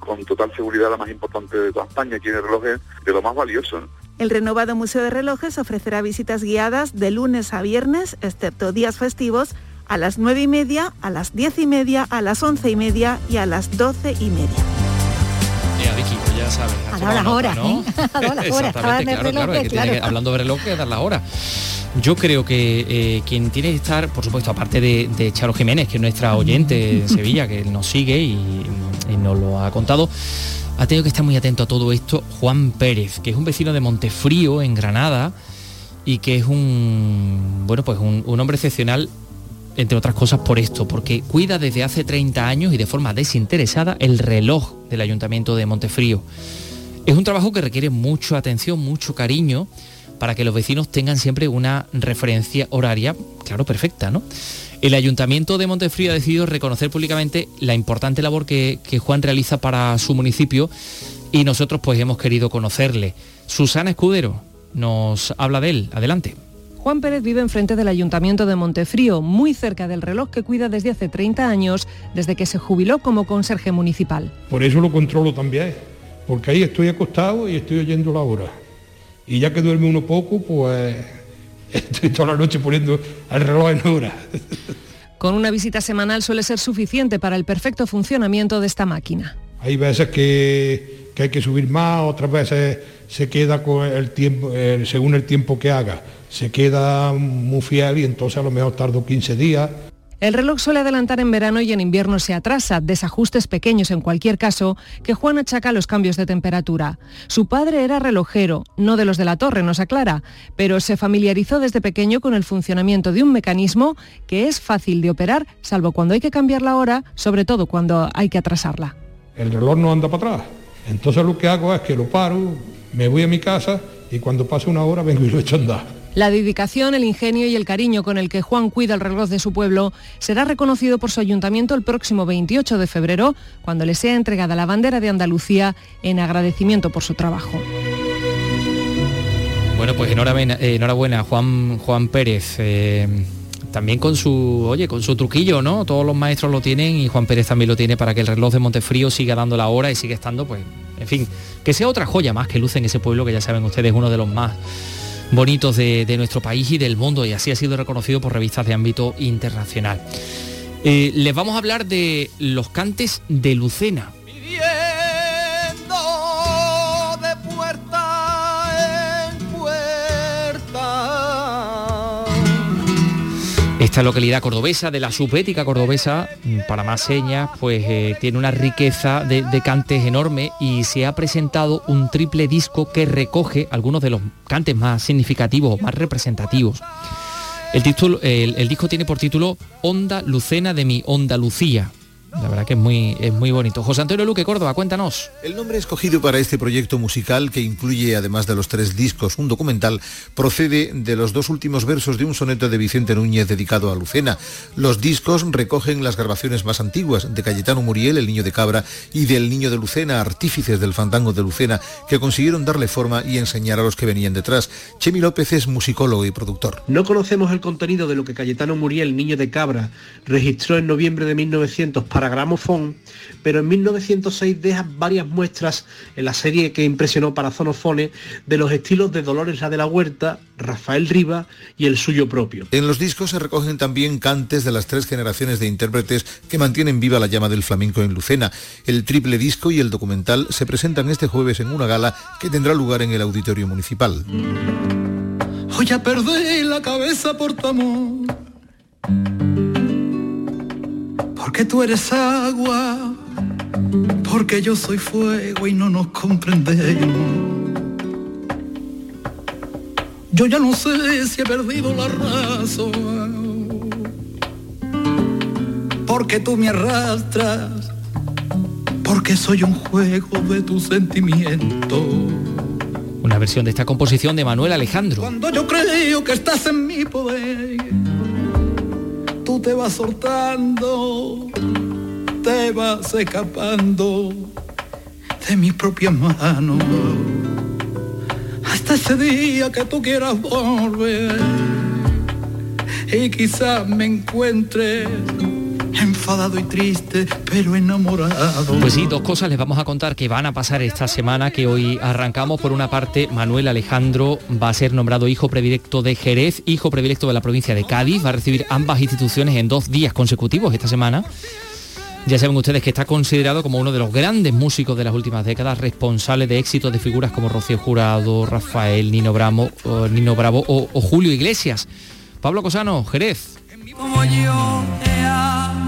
Con total seguridad la más importante de toda España. Tiene relojes de lo más valioso. El renovado Museo de Relojes ofrecerá visitas guiadas de lunes a viernes, excepto días festivos, a las 9 y media, a las 10 y media, a las 11 y media y a las 12 y media. Ya, sabes. Las horas, ¿no? Ha dado las horas. Que- hablando de reloj, que dar las horas. Yo creo que eh, quien tiene que estar, por supuesto, aparte de, de Charo Jiménez, que es nuestra oyente en Sevilla, que nos sigue y, y nos lo ha contado, ha tenido que estar muy atento a todo esto Juan Pérez, que es un vecino de Montefrío, en Granada, y que es un, bueno, pues un, un hombre excepcional entre otras cosas por esto, porque cuida desde hace 30 años y de forma desinteresada el reloj del Ayuntamiento de Montefrío. Es un trabajo que requiere mucha atención, mucho cariño, para que los vecinos tengan siempre una referencia horaria, claro, perfecta, ¿no? El Ayuntamiento de Montefrío ha decidido reconocer públicamente la importante labor que, que Juan realiza para su municipio y nosotros pues hemos querido conocerle. Susana Escudero nos habla de él. Adelante. Juan Pérez vive enfrente del Ayuntamiento de Montefrío, muy cerca del reloj que cuida desde hace 30 años, desde que se jubiló como conserje municipal. Por eso lo controlo también, porque ahí estoy acostado y estoy oyendo la hora. Y ya que duerme uno poco, pues estoy toda la noche poniendo el reloj en hora. Con una visita semanal suele ser suficiente para el perfecto funcionamiento de esta máquina. Hay veces que, hay que subir más, otras veces se queda con el tiempo, según el tiempo que haga, se queda muy fiel y entonces a lo mejor tardo 15 días. El reloj suele adelantar en verano y en invierno se atrasa, desajustes pequeños en cualquier caso, que Juan achaca a los cambios de temperatura. Su padre era relojero, no de los de la torre, nos aclara, pero se familiarizó desde pequeño con el funcionamiento de un mecanismo que es fácil de operar, salvo cuando hay que cambiar la hora, sobre todo cuando hay que atrasarla. El reloj no anda para atrás. Entonces lo que hago es que lo paro, me voy a mi casa y cuando pasa una hora vengo y lo echo a andar. La dedicación, el ingenio y el cariño con el que Juan cuida el reloj de su pueblo será reconocido por su ayuntamiento el próximo 28 de febrero, cuando le sea entregada la bandera de Andalucía en agradecimiento por su trabajo. Bueno, pues enhorabuena, eh, enhorabuena Juan, Juan Pérez. eh, también con su, oye, con su truquillo, ¿no? Todos los maestros lo tienen y Juan Pérez también lo tiene para que el reloj de Montefrío siga dando la hora y siga estando, pues, en fin, que sea otra joya más que luce en ese pueblo que ya saben ustedes, uno de los más bonitos de, de nuestro país y del mundo y así ha sido reconocido por revistas de ámbito internacional. Eh, les vamos a hablar de los cantes de Lucena. Esta localidad cordobesa, de la subética cordobesa, mm, para más señas, pues eh, tiene una riqueza de, de cantes enorme y se ha presentado un triple disco que recoge algunos de los cantes más significativos, más representativos. El, título, el, el disco tiene por título Onda Lucena de mi Andalucía. La verdad que es muy, es muy bonito. José Antonio Luque Córdoba, cuéntanos. El nombre escogido para este proyecto musical, que incluye además de los tres discos un documental, procede de los dos últimos versos de un soneto de Vicente Núñez dedicado a Lucena. Los discos recogen las grabaciones más antiguas de Cayetano Muriel, el niño de Cabra, y del niño de Lucena, artífices del fandango de Lucena, que consiguieron darle forma y enseñar a los que venían detrás. Chemi López es musicólogo y productor. No conocemos el contenido de lo que Cayetano Muriel, niño de Cabra, registró en noviembre de 1900 para gramofón, pero en 1906 deja varias muestras en la serie que impresionó para Zonofone de los estilos de Dolores la de la Huerta, Rafael Riva y el suyo propio. En los discos se recogen también cantes de las tres generaciones de intérpretes que mantienen viva la llama del flamenco en Lucena. El triple disco y el documental se presentan este jueves en una gala que tendrá lugar en el Auditorio Municipal. Hoy ya perdí la cabeza por tu amor. Porque tú eres agua, porque yo soy fuego y no nos comprendemos. Yo ya no sé si he perdido la razón, porque tú me arrastras, porque soy un juego de tus sentimientos. Una versión de esta composición de Manuel Alejandro. Cuando yo creo que estás en mi poder, tú te vas soltando, te vas escapando de mis propias manos. Hasta ese día que tú quieras volver y quizás me encuentres enfadado y triste, pero enamorado. Pues sí, dos cosas les vamos a contar que van a pasar esta semana, que hoy arrancamos. Por una parte, Manuel Alejandro va a ser nombrado hijo predilecto de Jerez, hijo predilecto de la provincia de Cádiz, va a recibir ambas instituciones en dos días consecutivos esta semana. Ya saben ustedes que está considerado como uno de los grandes músicos de las últimas décadas, responsable de éxitos de figuras como Rocío Jurado, Rafael, Nino, Bravo, o, Nino Bravo o, o Julio Iglesias. Pablo Cosano, Jerez. Como yo te amo.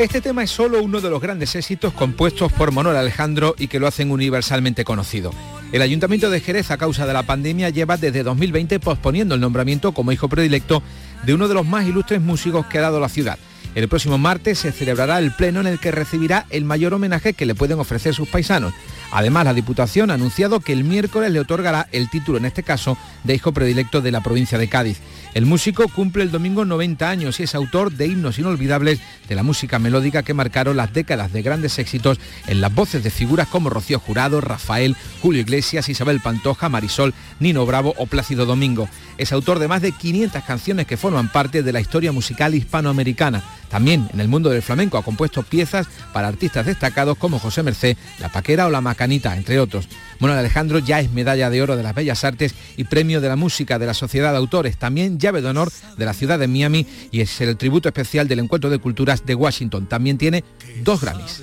Este tema es solo uno de los grandes éxitos compuestos por Manuel Alejandro y que lo hacen universalmente conocido. El Ayuntamiento de Jerez, a causa de la pandemia, lleva desde 2020 posponiendo el nombramiento como hijo predilecto de uno de los más ilustres músicos que ha dado la ciudad. El próximo martes se celebrará el pleno en el que recibirá el mayor homenaje que le pueden ofrecer sus paisanos. Además, la Diputación ha anunciado que el miércoles le otorgará el título, en este caso, de hijo predilecto de la provincia de Cádiz. El músico cumple el domingo 90 años y es autor de himnos inolvidables de la música melódica que marcaron las décadas de grandes éxitos en las voces de figuras como Rocío Jurado, Rafael, Julio Iglesias, Isabel Pantoja, Marisol, Nino Bravo o Plácido Domingo. Es autor de más de 500 canciones que forman parte de la historia musical hispanoamericana. También en el mundo del flamenco ha compuesto piezas para artistas destacados como José Mercé, La Paquera o La Macanita, entre otros. Manuel Alejandro ya es medalla de oro de las Bellas Artes y premio de la música de la Sociedad de Autores, también llave de honor de la ciudad de Miami y es el tributo especial del Encuentro de Culturas de Washington. También tiene dos Grammys.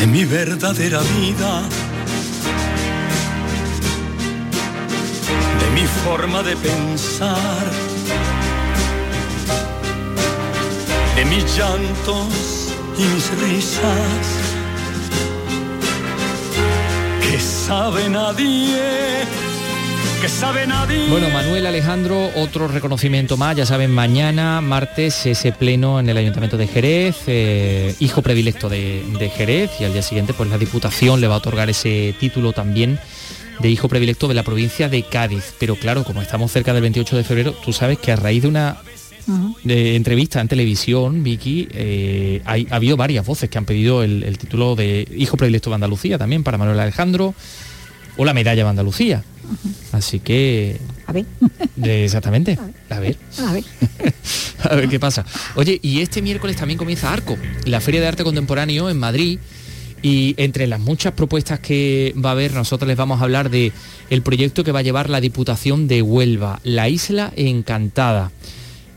de mi verdadera vida, mi forma de pensar, de mis llantos y mis risas, que sabe nadie. Que sabe nadie. Bueno, Manuel Alejandro, otro reconocimiento más, ya saben, mañana, martes, ese pleno en el Ayuntamiento de Jerez, eh, hijo predilecto de, de Jerez, y al día siguiente pues la Diputación le va a otorgar ese título también de hijo predilecto de la provincia de Cádiz. Pero claro, como estamos cerca del 28 de febrero, tú sabes que a raíz de una entrevista en televisión, Vicky, eh, hay, ha habido varias voces que han pedido el, el título de hijo predilecto de Andalucía también para Manuel Alejandro o la medalla de Andalucía. Así que... A ver. Eh, Exactamente. A ver. A ver. A ver qué pasa. Oye, y este miércoles también comienza Arco, la Feria de Arte Contemporáneo en Madrid. Y entre las muchas propuestas que va a haber, nosotros les vamos a hablar de el proyecto que va a llevar la Diputación de Huelva, La Isla Encantada.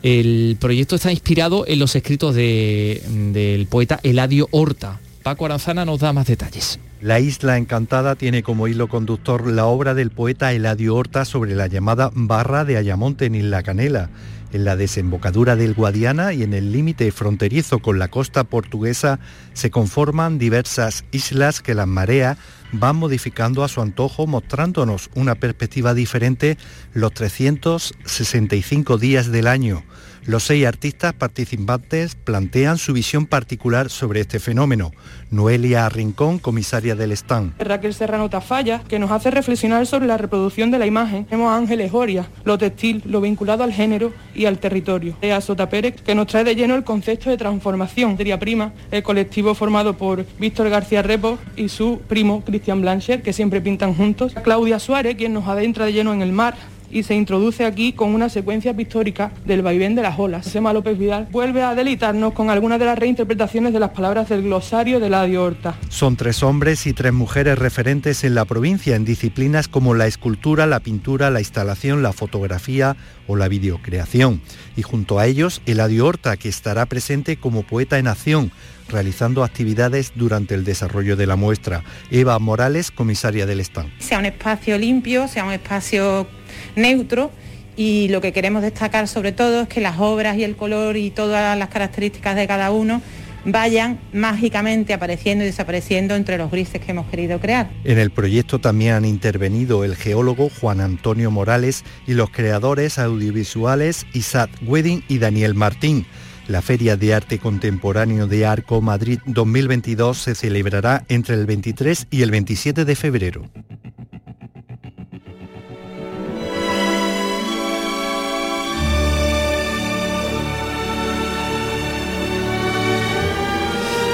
El proyecto está inspirado en los escritos de- del poeta Eladio Horta. Paco Aranzana nos da más detalles. La Isla Encantada tiene como hilo conductor la obra del poeta Eladio Horta sobre la llamada Barra de Ayamonte en Isla Canela, en la desembocadura del Guadiana y en el límite fronterizo con la costa portuguesa se conforman diversas islas que las mareas van modificando a su antojo mostrándonos una perspectiva diferente los 365 días del año. Los seis artistas participantes plantean su visión particular sobre este fenómeno. Noelia Rincón, comisaria del stand. Raquel Serrano Tafalla, que nos hace reflexionar sobre la reproducción de la imagen. Tenemos a Ángeles Oria, lo textil, lo vinculado al género y al territorio. A Sota Pérez, que nos trae de lleno el concepto de transformación. Materia prima, el colectivo formado por Víctor García Repo y su primo Cristian Blancher, que siempre pintan juntos. Claudia Suárez, quien nos adentra de lleno en el mar y se introduce aquí con una secuencia pictórica del vaivén de las olas. Sema López Vidal vuelve a deleitarnos con algunas de las reinterpretaciones de las palabras del glosario de Ladio Horta. Son tres hombres y tres mujeres referentes en la provincia en disciplinas como la escultura, la pintura, la instalación, la fotografía o la videocreación. Y junto a ellos, Eladio Horta, que estará presente como poeta en acción, realizando actividades durante el desarrollo de la muestra. Eva Morales, comisaria del stand. Sea un espacio limpio, sea un espacio neutro y lo que queremos destacar sobre todo es que las obras y el color y todas las características de cada uno vayan mágicamente apareciendo y desapareciendo entre los grises que hemos querido crear. En el proyecto también han intervenido el geólogo Juan Antonio Morales y los creadores audiovisuales Isaac Wedding y Daniel Martín. La Feria de Arte Contemporáneo de Arco Madrid 2022 se celebrará entre el 23 y el 27 de febrero.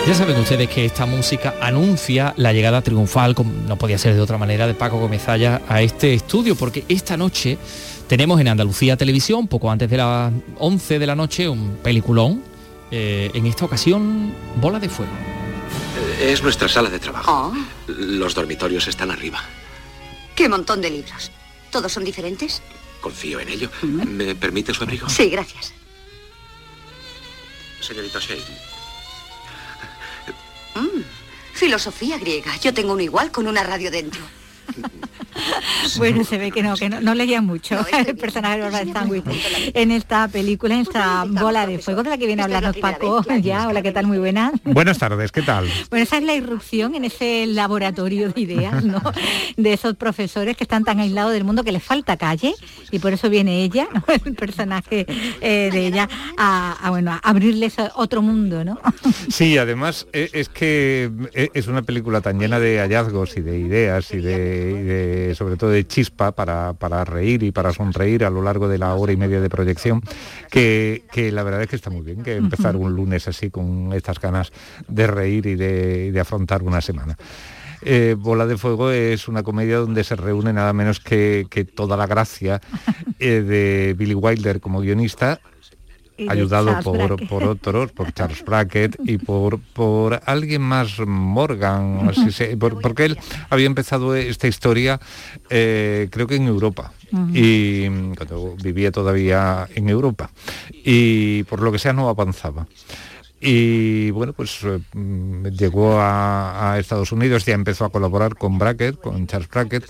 Ya saben ustedes que esta música anuncia la llegada triunfal, como no podía ser de otra manera, de Paco Gomezaya a este estudio, porque esta noche tenemos en Andalucía Televisión, poco antes de las 11 de la noche, un peliculón. Eh, en esta ocasión, Bola de Fuego. Eh, Es nuestra sala de trabajo. Los dormitorios están arriba. ¡Qué montón de libros! ¿Todos son diferentes? Confío en ello. ¿Me permite su abrigo? Sí, gracias. Señorita Shane. Mm, filosofía griega. Yo tengo uno igual con una radio dentro. Bueno, se ve que no, que no, no leía mucho el personaje de Barbara Stanwyck en esta película, en esta bola de fuego de la que viene a hablarnos Paco. Ya, hola, ¿qué tal? Muy buena. Buenas tardes, ¿qué tal? Bueno, esa es la irrupción en ese laboratorio de ideas, ¿no? De esos profesores que están tan aislados del mundo que les falta calle y por eso viene ella, ¿no? el personaje eh, de ella, a, a, bueno, a abrirles otro mundo, ¿no? Sí, además e- es que e- es una película tan llena de hallazgos y de ideas y de, y de- sobre todo de chispa para, para reír y para sonreír a lo largo de la hora y media de proyección, que, que la verdad es que está muy bien que empezar un lunes así con estas ganas de reír y de, de afrontar una semana. Eh, Bola de Fuego es una comedia donde se reúne nada menos que, que toda la gracia eh, de Billy Wilder como guionista ayudado por, por otros, por Charles Brackett y por, por alguien más, Morgan, así se- por- porque él había empezado esta historia eh, creo que en Europa. Y cuando vivía todavía en Europa. Y por lo que sea no avanzaba. Y bueno, pues eh, llegó a, a Estados Unidos, ya empezó a colaborar con Brackett, con Charles Brackett,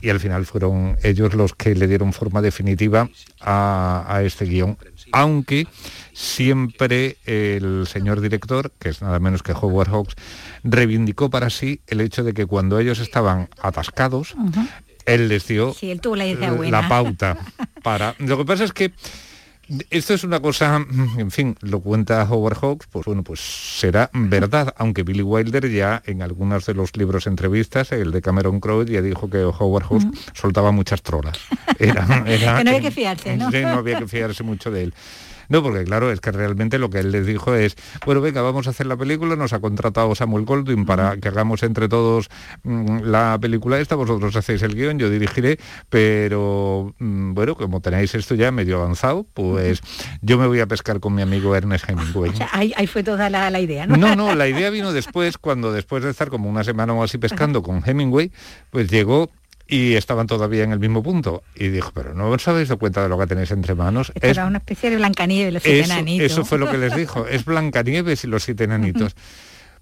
y al final fueron ellos los que le dieron forma definitiva a, a este guion, aunque siempre el señor director, que es nada menos que Howard Hawks, reivindicó para sí el hecho de que cuando ellos estaban atascados, él les dio Sí, él tuvo la la pauta para... Lo que pasa es que esto es una cosa, en fin, lo cuenta Howard Hawks, pues bueno, pues será verdad, aunque Billy Wilder ya en algunos de los libros entrevistas, el de Cameron Crowe, ya dijo que Howard Hawks soltaba muchas trolas. Era- era- que no había que fiarse, ¿no? Sí, no había que fiarse mucho de él. No, porque claro, es que realmente lo que él les dijo es, bueno, venga, vamos a hacer la película, nos ha contratado Samuel Goldwyn para que hagamos entre todos mm, la película esta, vosotros hacéis el guion, yo dirigiré, pero mm, bueno, como tenéis esto ya medio avanzado, pues yo me voy a pescar con mi amigo Ernest Hemingway. O sea, ahí, ahí fue toda la, la idea, ¿no? No, no, la idea vino después, cuando después de estar como una semana o así pescando con Hemingway, pues llegó y estaban todavía en el mismo punto. Y dijo, pero no os habéis dado cuenta de lo que tenéis entre manos. Esto Es era una especie de Blancanieves, los siete eso, enanitos. eso fue lo que les dijo. Es Blancanieves y los siete enanitos.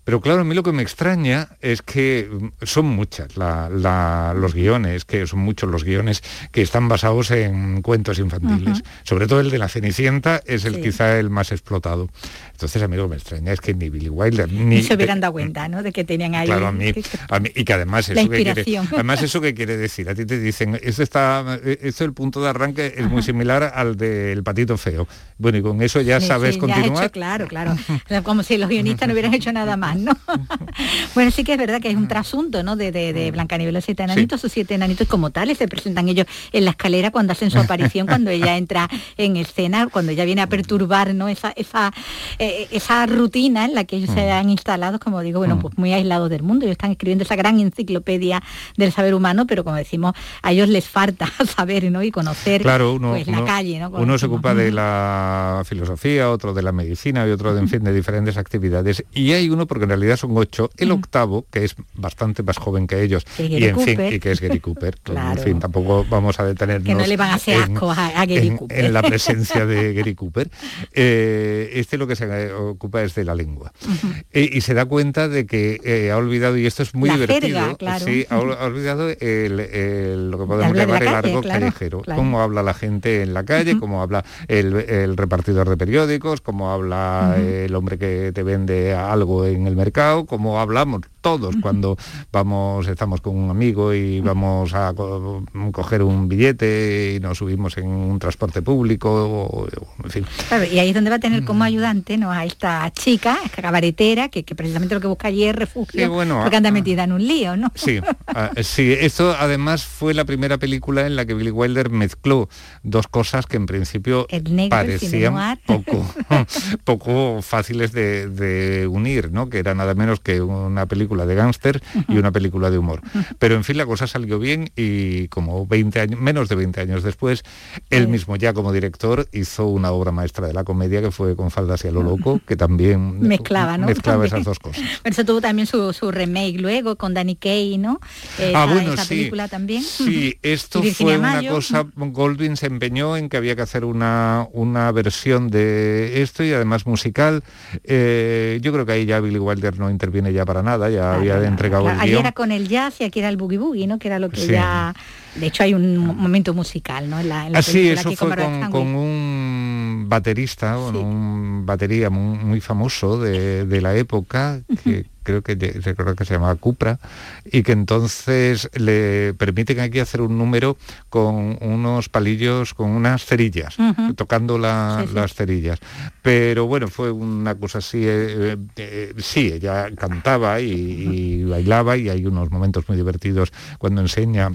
Pero claro, a mí lo que me extraña es que mm, son muchas la- la- los guiones, que son muchos los guiones que están basados en cuentos infantiles. Sobre todo el de la Cenicienta es el Sí. quizá el más explotado. Entonces a mí lo que me extraña es que ni Billy Wilder ni... Ni se hubieran dado cuenta, ¿no? De que tenían ahí... Claro, a mí, a mí- y que además eso que quiere, además eso que quiere decir, a ti te dicen, esto está, esto el punto de arranque es muy similar al del patito feo. Bueno, y con eso ya Sí, sabes sí, continuar. hecho, claro, claro. Como si los guionistas no hubieran hecho nada más, bueno, sí que es verdad que es un trasunto, ¿no? De, de, de Blancanieves y los siete enanitos, sus siete enanitos como tales se presentan ellos en la escalera cuando hacen su aparición, cuando ella entra en escena, cuando ella viene a perturbar, ¿no? Esa, esa, eh, esa rutina en la que ellos se han instalado, como digo, bueno, pues muy aislados del mundo. Ellos están escribiendo esa gran enciclopedia del saber humano, pero como decimos, a ellos les falta saber, ¿no? Y conocer claro, uno, pues, la calle, ¿no? Uno se ocupa de la filosofía, otro de la medicina y otro de, en fin, de diferentes actividades. Y hay uno, porque en realidad son ocho, el octavo, que es bastante más joven que ellos, y en fin, y que es Gary Cooper. En fin, tampoco vamos a detenernos que no le van a hacer asco a, Gary en, Cooper. en, la presencia de Gary Cooper. Eh, este lo que se ocupa es de la lengua. Uh -huh. eh, y se da cuenta de que eh, ha olvidado, y esto es muy la divertido, jerga, claro. sí, ha, ha olvidado el, el, lo que podemos llamar el arco claro, callejero. Claro. Cómo habla la gente en la calle, uh -huh. cómo habla el, el, repartidor de periódicos, cómo habla uh -huh. el hombre que te vende algo en el mercado, cómo hablamos todos cuando vamos, estamos con un amigo y vamos a co coger un billete y nos subimos en un transporte público, o, en fin. Claro, y ahí es donde va a tener como ayudante ¿no? a esta chica, esta cabaretera, que, que precisamente lo que busca allí es refugio, sí, bueno, porque anda metida en un lío, ¿no? Sí, uh, sí, esto además fue la primera película en la que Billy Wilder mezcló dos cosas que en principio parecían poco, poco fáciles de, de, unir, ¿no? Que era nada menos que una película de gángster uh -huh. y una película de humor. Uh -huh. Pero en fin, la cosa salió bien y como 20 años, menos de 20 años después, él mismo ya como director hizo una obra maestra de la comedia que fue con Faldas y a lo loco, que también mezclaba, ¿no? mezclaba también. esas dos cosas. Pero eso tuvo también su, su, remake luego con Danny Kaye, ¿no? Esa, ah, bueno, esa sí. película también. Sí, esto fue una cosa, Goldwyn se empeñó en que había que hacer una, una versión de esto y además musical. Eh, yo creo que ahí ya Billy Wilder no interviene ya para nada, ya claro, había entregado claro. el guion. era con el jazz y aquí era el boogie boogie, ¿no? Que era lo que sí. ya... De hecho hay un momento musical, ¿no? En la, en la ah, sí, eso fue con, con, un baterista, sí. un batería muy, muy famoso de, de, la época, que creo que recuerdo que se llamaba Cupra, y que entonces le permiten aquí hacer un número con unos palillos, con unas cerillas, uh -huh. tocando la, sí, sí. las cerillas. Pero bueno, fue una cosa así, eh, eh, sí, ella cantaba y, y bailaba y hay unos momentos muy divertidos cuando enseña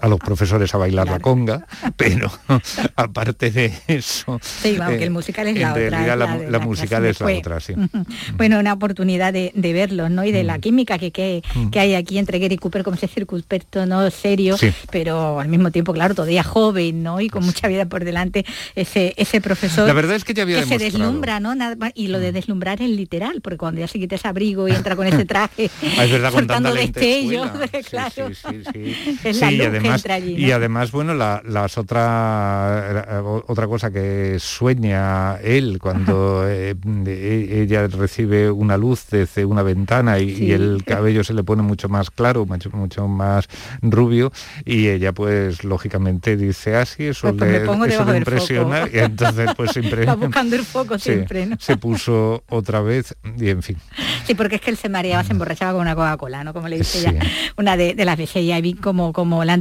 a los profesores a bailar claro. la conga, pero aparte de eso... Sí, vamos, eh, el musical es la otra. La, la, la, la, musical es la otra, sí. Bueno, una oportunidad de, de verlos, ¿no? Y de la química que, que, que, hay aquí entre Gary Cooper como ese circunspecto, ¿no? Serio, sí. pero al mismo tiempo, claro, todavía joven, ¿no? Y con mucha vida por delante, ese, ese profesor... La verdad es que ya había Que demostrado. se deslumbra, ¿no? Y lo de deslumbrar es literal, porque cuando ya se quita ese abrigo y entra con ese traje, ah, es verdad, soltando destellos, claro. Sí, sí, es la luz además, que entra allí, ¿no? Y además, bueno, la, las otra, otra cosa que sueña él cuando eh, ella recibe una luz desde una ventana y, sí. y, el cabello se le pone mucho más claro, mucho, mucho más rubio, y ella pues lógicamente dice así, ah, eso pues, le, pues eso le impresiona, y entonces pues siempre... Buscando el foco sí, siempre, ¿no? Se puso otra vez y en fin. Sí, porque es que él se mareaba, se emborrachaba con una Coca-Cola, ¿no? Como le dice sí. ella, una de, de las veces, ella vi como, como la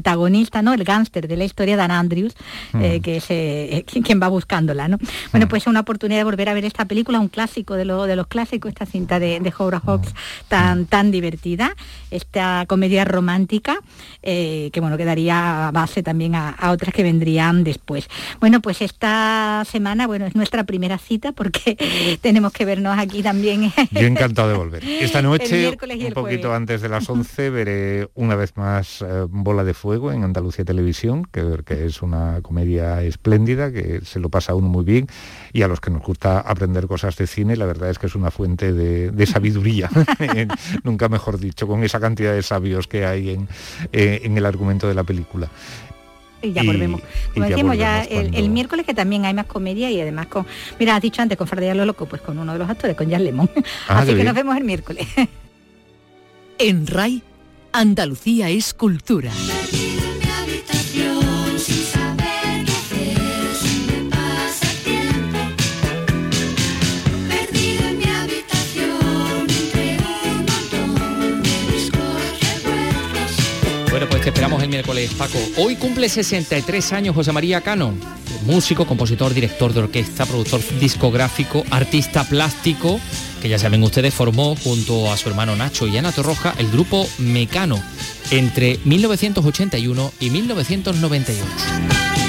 ¿no? El gángster de la historia, Dan Andrews, mm. eh, que es eh, quien va buscándola, ¿no? Bueno, mm. pues es una oportunidad de volver a ver esta película, un clásico de, lo, de los clásicos, esta cinta de, de Howard Hawks mm. tan, tan divertida, esta comedia romántica, eh, que bueno, que daría base también a, a, otras que vendrían después. Bueno, pues esta semana, bueno, es nuestra primera cita porque tenemos que vernos aquí también. Yo encantado de volver. Esta noche, un poquito jueves. antes de las 11, veré una vez más Bola de Fuego en Andalucía Televisión, que, que, es una comedia espléndida, que se lo pasa uno muy bien, y a los que nos gusta aprender cosas de cine, la verdad es que es una fuente de, de sabiduría, nunca mejor dicho, con esa cantidad de sabios que hay en, eh, en el argumento de la película y ya volvemos. Como ya decimos, ya el, cuando... el, miércoles que también hay más comedia y además con, mira, has dicho antes con Fardía lo Loco, pues con uno de los actores, con Jan Lemon. Ah, Así que bien. nos vemos el miércoles. En RAI, Andalucía es cultura. Bueno, pues te esperamos el miércoles, Paco. Hoy cumple 63 años José María Cano, músico, compositor, director de orquesta, productor discográfico, artista plástico, que ya saben ustedes formó junto a su hermano Nacho y Ana Torroja el grupo Mecano entre 1981 y 1998.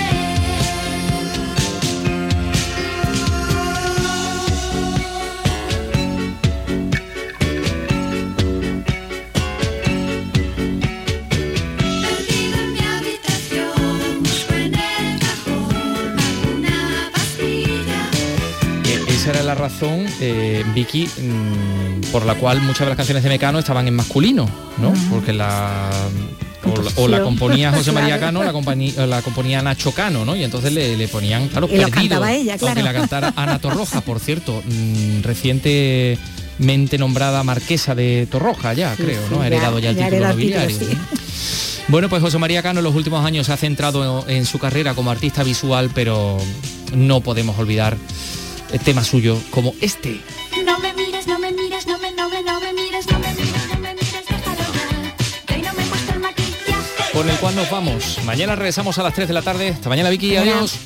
Razón, eh, Vicky, mm, por la cual muchas de las canciones de Mecano estaban en masculino, ¿no? Porque la o la, o la componía José María Cano, la, compañía, la componía Nacho Cano, ¿no? Y entonces le, le ponían, claro, Y perdido, ella, claro. aunque la cantara Ana Torroja, por cierto, mm, recientemente nombrada marquesa de Torroja ya, Sí, creo, sí, ¿no? Ha heredado ya el título nobiliario. Bueno, pues José María Cano en los últimos años se ha centrado en su carrera como artista visual, pero no podemos olvidar tema suyo como este. No me mires, no me mires, no me, no me, no me mires, no me mires, no me mires, déjalo ya. Hoy no me he puesto el maquillaje. Con el cual nos vamos. Mañana regresamos a las 3 de la tarde. Hasta mañana, Vicky. Adiós.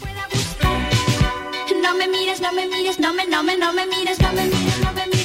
No me mires, no me mires, no me, no me, no me mires, no me mires, no me mires.